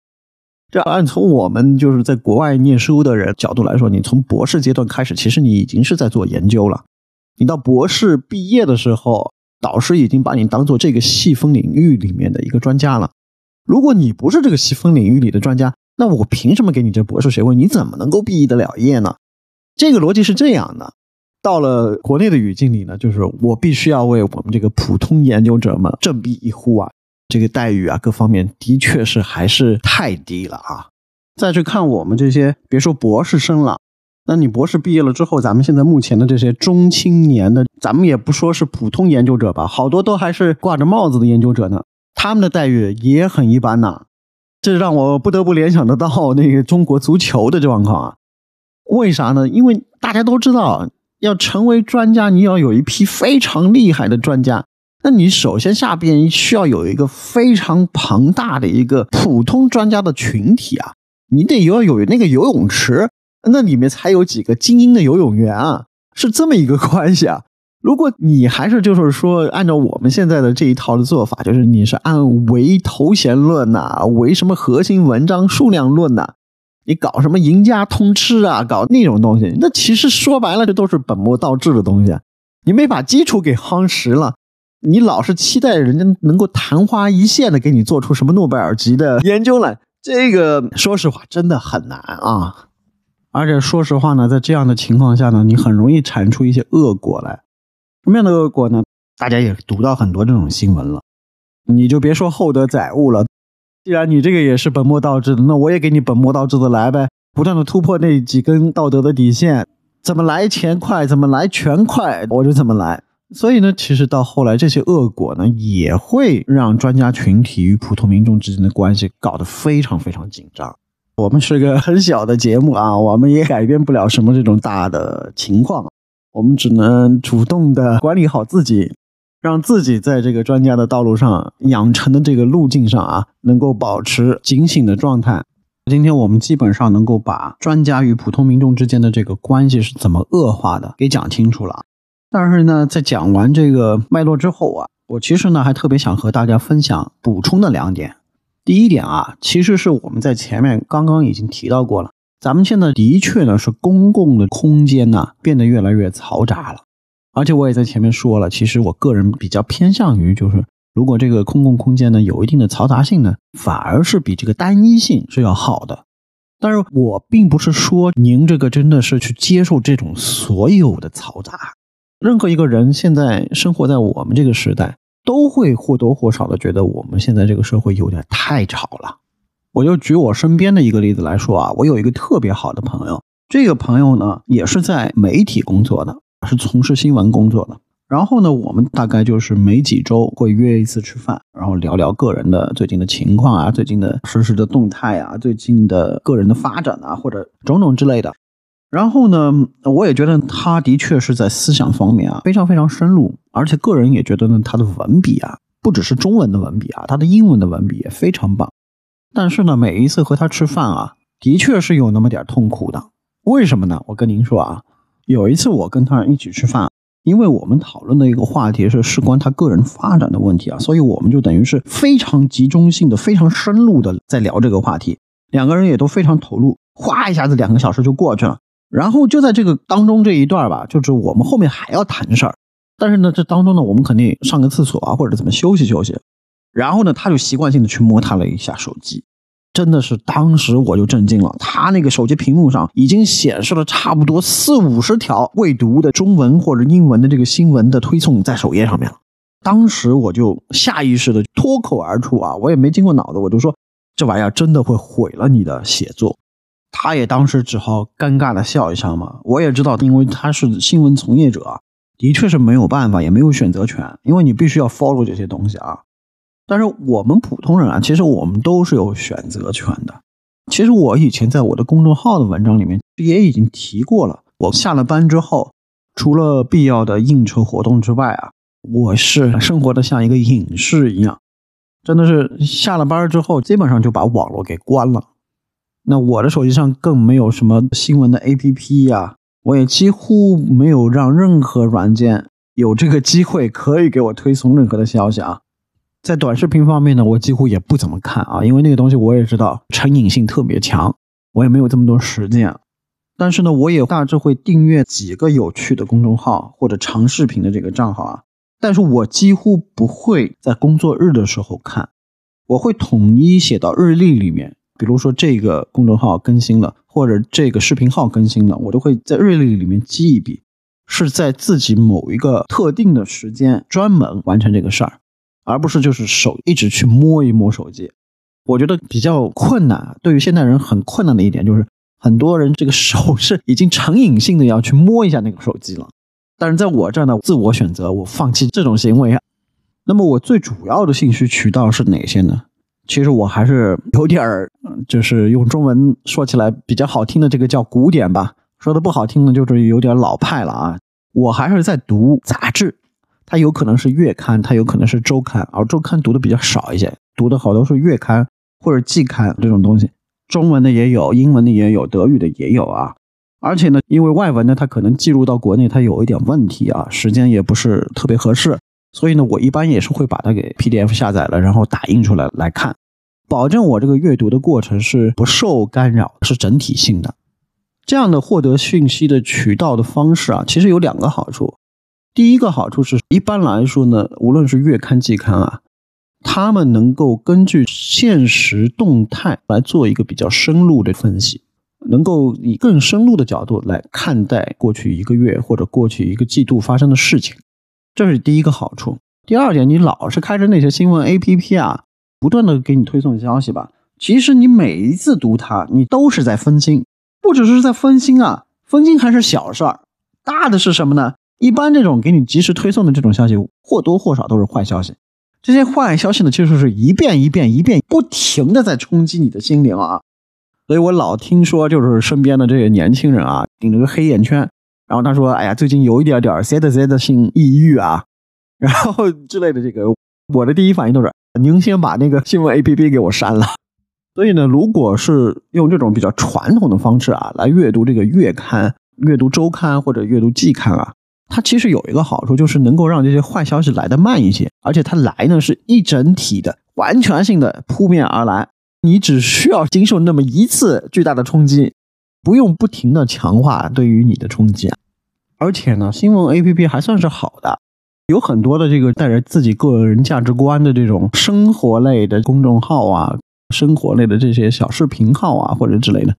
Speaker 1: 这按从我们就是在国外念书的人角度来说，你从博士阶段开始，其实你已经是在做研究了。你到博士毕业的时候，导师已经把你当做这个细分领域里面的一个专家了。如果你不是这个细分领域里的专家，那我凭什么给你这博士学位？你怎么能够毕得了业呢？这个逻辑是这样的。到了国内的语境里呢，就是我必须要为我们这个普通研究者们振臂一呼啊！这个待遇啊，各方面的确是还是太低了啊！再去看我们这些，别说博士生了，那你博士毕业了之后，咱们现在目前的这些中青年的，咱们也不说是普通研究者吧，好多都还是挂着帽子的研究者呢，他们的待遇也很一般呐。这让我不得不联想得到 [LAUGHS] 那个中国足球的状况啊？为啥呢？因为大家都知道，要成为专家，你要有一批非常厉害的专家。那你首先下边需要有一个非常庞大的一个普通专家的群体啊，你得要有那个游泳池，那里面才有几个精英的游泳员啊，是这么一个 [LAUGHS] 关系啊。如果你还是就是说按照我们现在的这一套的做法，就是你是按唯头衔论呐，唯什么核心文章数量论呐，你搞什么赢家通吃啊，搞那种东西，那其实说白了这都是本末倒置的东西。你没把基础给夯实了，你老是期待人家能够昙花一现的给你做出什么诺贝尔级的研究来，这个说实话真的很难啊。而且说实话呢，在这样的情况下呢，你很容易产出一些恶果来。什么样的恶果呢？大家也读到很多这种新闻了，你就别说厚德载物了。既然你这个也是本末倒置的，那我也给你本末倒置的来呗，不断的突破那几根道德的底线，怎么来钱快，怎么来权快，我就怎么来。所以呢，其实到后来这些恶果呢，也会让专家群体与普通民众之间的关系搞得非常非常紧张。我们是个很小的节目啊，[LAUGHS] 我们也改变不了什么这种大的情况。我们只能主动的管理好自己，让自己在这个专家的道路上养成的这个路径上啊，能够保持警醒的状态。今天我们基本上能够把专家与普通民众之间的这个关系是怎么恶化的给讲清楚了。但是呢，在讲完这个脉络之后啊，我其实呢还特别想和大家分享补充的两点。第一点啊，其实是我们在前面刚刚已经提到过了。咱们现在的确呢是公共的空间呢变得越来越嘈杂了，而且我也在前面说了，其实我个人比较偏向于就是，如果这个公共空间呢有一定的嘈杂性呢，反而是比这个单一性是要好的。但是我并不是说您这个真的是去接受这种所有的嘈杂，任何一个人现在生活在我们这个时代，都会或多或少的觉得我们现在这个社会有点太吵了。我就举我身边的一个例子来说啊，我有一个特别好的朋友，这个朋友呢也是在媒体工作的，是从事新闻工作的。然后呢，我们大概就是每几周会约一次吃饭，然后聊聊个人的最近的情况啊，最近的实时的动态啊，最近的个人的发展啊，或者种种之类的。然后呢，我也觉得他的确是在思想方面啊非常非常深入，而且个人也觉得呢，他的文笔啊，不只是中文的文笔啊，他的英文的文笔也非常棒。但是呢，每一次和他吃饭啊，的确是有那么点痛苦的。为什么呢？我跟您说啊，有一次我跟他一起吃饭。因为我们讨论的一个话题是事关他个人发展的问题啊，所以我们就等于是非常集中性的、非常深入的在聊这个话题，两个人也都非常投入，哗一下子两个小时就过去了。然后就在这个当中这一段吧，就是我们后面还要谈事儿，但是呢，这当中呢，我们肯定上个厕所啊，或者怎么休息休息。然后呢，他就习惯性的去摸他了一下手机。真的是，当时我就震惊了。他那个手机屏幕上已经显示了差不多四五十条未读的中文或者英文的这个新闻的推送在首页上面了。当时我就下意识的脱口而出啊，我也没经过脑子，我就说这玩意儿真的会毁了你的写作。他也当时只好尴尬的笑一笑嘛。我也知道，因为他是新闻从业者，的确是没有办法，也没有选择权，因为你必须要 follow 这些东西啊。但是我们普通人啊，其实我们都是有选择权的。其实我以前在我的公众号的文章里面也已经提过了。我下了班之后，除了必要的应酬活动之外啊，我是生活的像一个隐士一样，真的是下了班之后，基本上就把网络给关了。那我的手机上更没有什么新闻的 APP 呀，我也几乎没有让任何软件有这个机会可以给我推送任何的消息啊。在短视频方面呢，我几乎也不怎么看啊，因为那个东西我也知道成瘾性特别强，我也没有这么多时间。但是呢，我也大致会订阅几个有趣的公众号或者长视频的这个账号啊，但是我几乎不会在工作日的时候看，我会统一写到日历里面。比如说这个公众号更新了，或者这个视频号更新了，我都会在日历里面记一笔，是在自己某一个特定的时间专门完成这个事儿。而不是就是手一直去摸一摸手机，我觉得比较困难。对于现代人很困难的一点就是，很多人这个手是已经成瘾性的要去摸一下那个手机了。但是在我这儿呢，自我选择，我放弃这种行为。那么我最主要的信息渠道是哪些呢？其实我还是有点儿，就是用中文说起来比较好听的这个叫古典吧，说的不好听的就是有点老派了啊。我还是在读杂志。它有可能是月刊，它有可能是周刊，而周刊读的比较少一些，读的好多是月刊或者季刊这种东西，中文的也有，英文的也有，德语的也有啊。而且呢，因为外文呢，它可能记录到国内它有一点问题啊，时间也不是特别合适，所以呢，我一般也是会把它给 PDF 下载了，然后打印出来来看，保证我这个阅读的过程是不受干扰，是整体性的。这样的获得讯息的渠道的方式啊，其实有两个好处。第一个好处是，一般来说呢，无论是月刊、季刊啊，他们能够根据现实动态来做一个比较深入的分析，能够以更深入的角度来看待过去一个月或者过去一个季度发生的事情，这是第一个好处。第二点，你老是开着那些新闻 APP 啊，不断的给你推送消息吧，其实你每一次读它，你都是在分心，不只是在分心啊，分心还是小事儿，大的是什么呢？一般这种给你及时推送的这种消息，或多或少都是坏消息。这些坏消息呢，其实是一遍一遍、一遍不停的在冲击你的心灵啊。所以我老听说，就是身边的这些年轻人啊，顶着个黑眼圈，然后他说：“哎呀，最近有一点点 sad sad 性抑郁啊，[LAUGHS] 然后之类的。”这个我的第一反应都是：您先把那个新闻 APP 给我删了。所以呢，如果是用这种比较传统的方式啊，来阅读这个月刊、阅读周刊或者阅读季刊啊。它其实有一个好处，就是能够让这些坏消息来得慢一些，而且它来呢是一整体的、完全性的扑面而来，你只需要经受那么一次巨大的冲击，不用不停的强化对于你的冲击啊。而且呢，新闻 APP 还算是好的，有很多的这个带着自己个人价值观的这种生活类的公众号啊，生活类的这些小视频号啊或者之类的，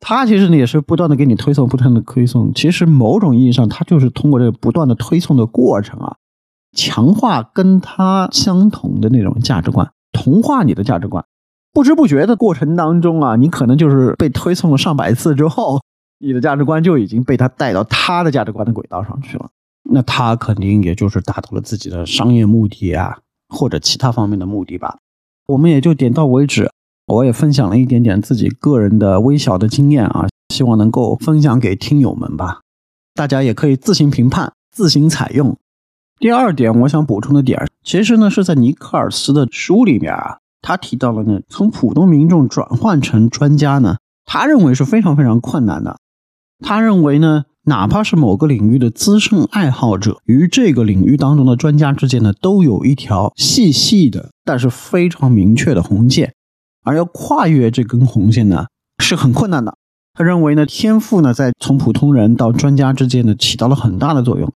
Speaker 1: 他其实呢也是不断的给你推送，不断的推送。其实某种意义上，他就是通过这个不断的推送的过程啊，强化跟他相同的那种价值观，同化你的价值观。不知不觉的过程当中啊，你可能就是被推送了上百次之后，你的价值观就已经被他带到他的价值观的轨道上去了。那他肯定也就是达到了自己的商业目的啊，或者其他方面的目的吧。我们也就点到为止。我也分享了一点点自己个人的微小的经验啊，希望能够分享给听友们吧。大家也可以自行评判，自行采用。第二点，我想补充的点，其实呢是在尼克尔斯的书里面啊，他提到了呢，从普通民众转换成专家呢，他认为是非常非常困难的。他认为呢。哪怕是某个领域的资深爱好者与这个领域当中的专家之间呢，都有一条细细的但是非常明确的红线，而要跨越这根红线呢，是很困难的。他认为呢，天赋呢，在从普通人到专家之间呢，起到了很大的作用。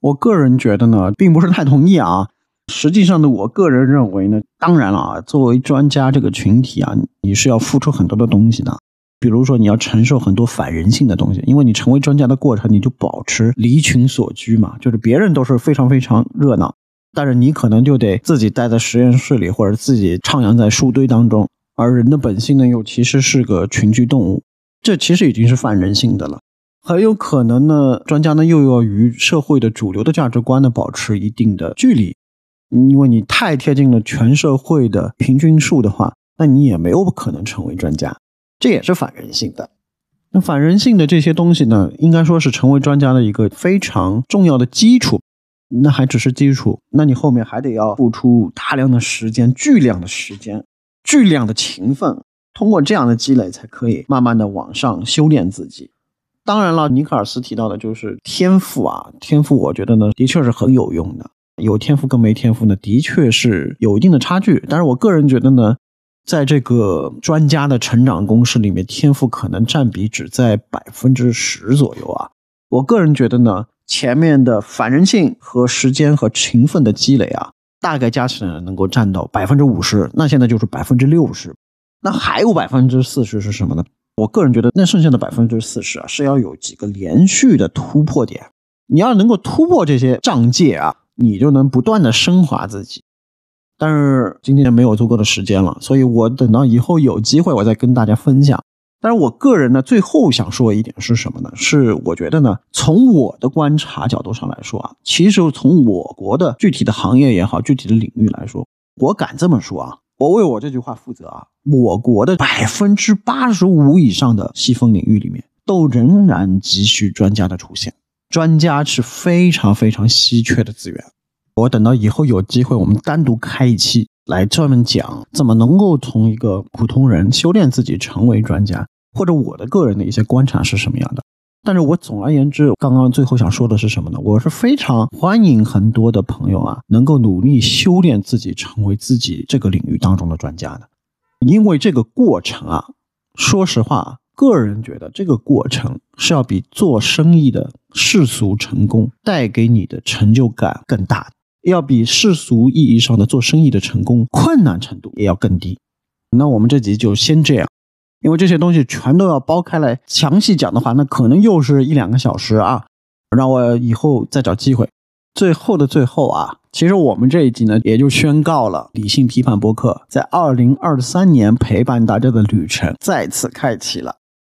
Speaker 1: 我个人觉得呢，并不是太同意啊。实际上呢，我个人认为呢，当然了啊，作为专家这个群体啊，你是要付出很多的东西的。比如说，你要承受很多反人性的东西，因为你成为专家的过程，你就保持离群所居嘛，就是别人都是非常非常热闹，但是你可能就得自己待在实验室里，或者自己徜徉在树堆当中。而人的本性呢，又其实是个群居动物，这其实已经是反人性的了。很有可能呢，专家呢又要与社会的主流的价值观呢保持一定的距离，因为你太贴近了全社会的平均数的话，那你也没有可能成为专家。这也是反人性的。那反人性的这些东西呢，应该说是成为专家的一个非常重要的基础。那还只是基础，那你后面还得要付出大量的时间、巨量的时间、巨量的勤奋，通过这样的积累，才可以慢慢的往上修炼自己。当然了，尼克尔斯提到的就是天赋啊，天赋，我觉得呢，的确是很有用的。有天赋跟没天赋呢，的确是有一定的差距。但是我个人觉得呢。在这个专家的成长公式里面，天赋可能占比只在百分之十左右啊。我个人觉得呢，前面的反人性和时间和勤奋的积累啊，大概加起来能够占到百分之五十。那现在就是百分之六十，那还有百分之四十是什么呢？我个人觉得，那剩下的百分之四十啊，是要有几个连续的突破点。你要能够突破这些障界啊，你就能不断的升华自己。但是今天没有足够的时间了，所以我等到以后有机会，我再跟大家分享。但是我个人呢，最后想说一点是什么呢？是我觉得呢，从我的观察角度上来说啊，其实从我国的具体的行业也好，具体的领域来说，我敢这么说啊，我为我这句话负责啊，我国的百分之八十五以上的细分领域里面，都仍然急需专家的出现，专家是非常非常稀缺的资源。我等到以后有机会，我们单独开一期来专门讲怎么能够从一个普通人修炼自己成为专家，或者我的个人的一些观察是什么样的。但是我总而言之，刚刚最后想说的是什么呢？我是非常欢迎很多的朋友啊，能够努力修炼自己，成为自己这个领域当中的专家的，因为这个过程啊，说实话，个人觉得这个过程是要比做生意的世俗成功带给你的成就感更大。要比世俗意义上的做生意的成功困难程度也要更低。那我们这集就先这样，因为这些东西全都要剥开来详细讲的话，那可能又是一两个小时啊。让我以后再找机会。最后的最后啊，其实我们这一集呢，也就宣告了理性批判播客在二零二三年陪伴大家的旅程再次开启了。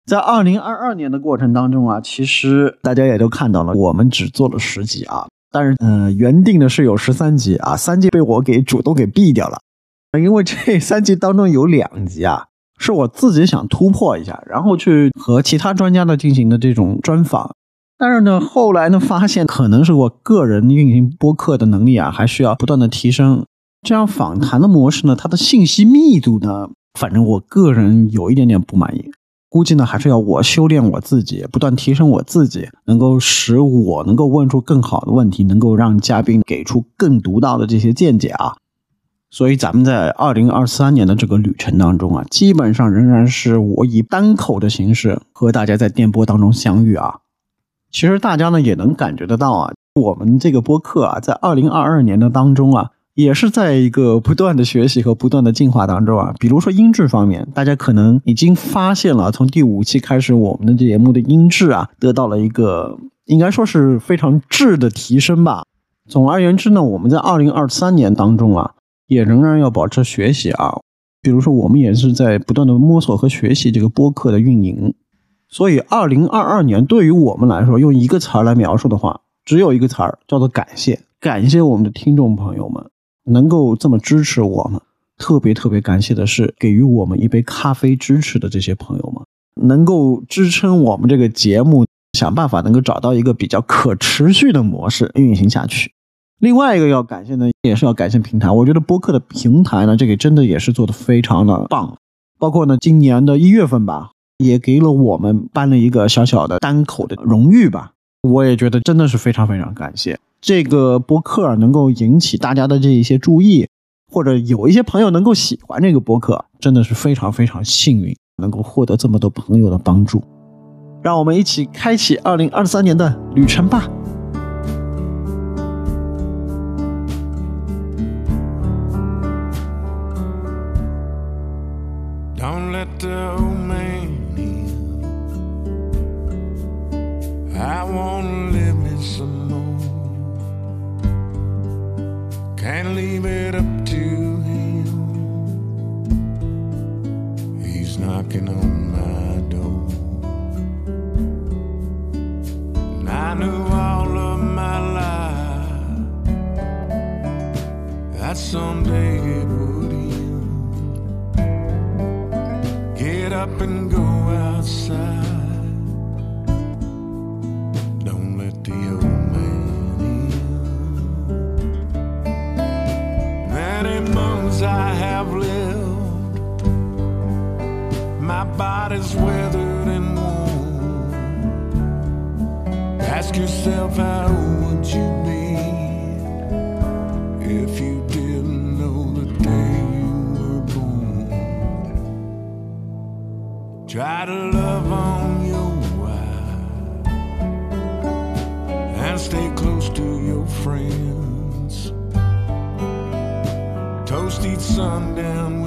Speaker 1: 在二零二二年的过程当中啊，其实大家也都看到了，我们只做了十集啊。但是，嗯，原定的是有十三集啊，三集被我给主动给毙掉了，因为这三集当中有两集啊，是我自己想突破一下，然后去和其他专家的进行的这种专访。但是呢，后来呢，发现可能是我个人运营播客的能力啊，还需要不断的提升。这样访谈的模式呢，它的信息密度呢，反正我个人有一点点不满意。估计呢，还是要我修炼我自己，不断提升我自己，能够使我能够问出更好的问题，能够让嘉宾给出更独到的这些见解啊。所以咱们在二零二三年的这个旅程当中啊，基本上仍然是我以单口的形式和大家在电波当中相遇啊。其实大家呢也能感觉得到啊，我们这个播客啊，在二零二二年的当中啊，
Speaker 3: 也是在一个不断的学习和不断的进化当中啊。比如说音质方面，大家可能已经发现了，从第五期开始，我们的节目的音质啊，得到了一个应该说是非常质的提升吧。总而言之呢，我们在二零二三年当中啊，也仍然要保持学习啊。比如说，我们也是在不断的摸索和学习这个播客的运营。所以，二零二二年对于我们来说，用一个词儿来描述的话，只有一个词儿，叫做感谢。感谢我们的听众朋友们。能够这么支持我们，特别特别感谢的是给予我们一杯咖啡支持的这些朋友们，能够支撑我们这个节目想办法能够找到一个比较可持续的模式运行下去。另外一个要感谢呢，也是要感谢平台。我觉得播客的平台呢，这个真的也是做的非常的棒。包括呢，今年的一月份吧，也给了我们颁了一个小小的单口的荣誉吧。我也觉得真的是非常非常感谢。这个播客能够引起大家的这一些注意，或者有一些朋友能够喜欢这个播客，真的是非常非常幸运，能够获得这么多朋友的帮助。让我们一起开启二零二三年的旅程吧。Can't leave it up to him. He's knocking on my door. And I knew all of my life that someday it would end. Get up and go outside. I have lived. My body's weathered and worn. Ask yourself, how would you be if you didn't know the day you were born? Try to love on your wife and stay close to your friends sundown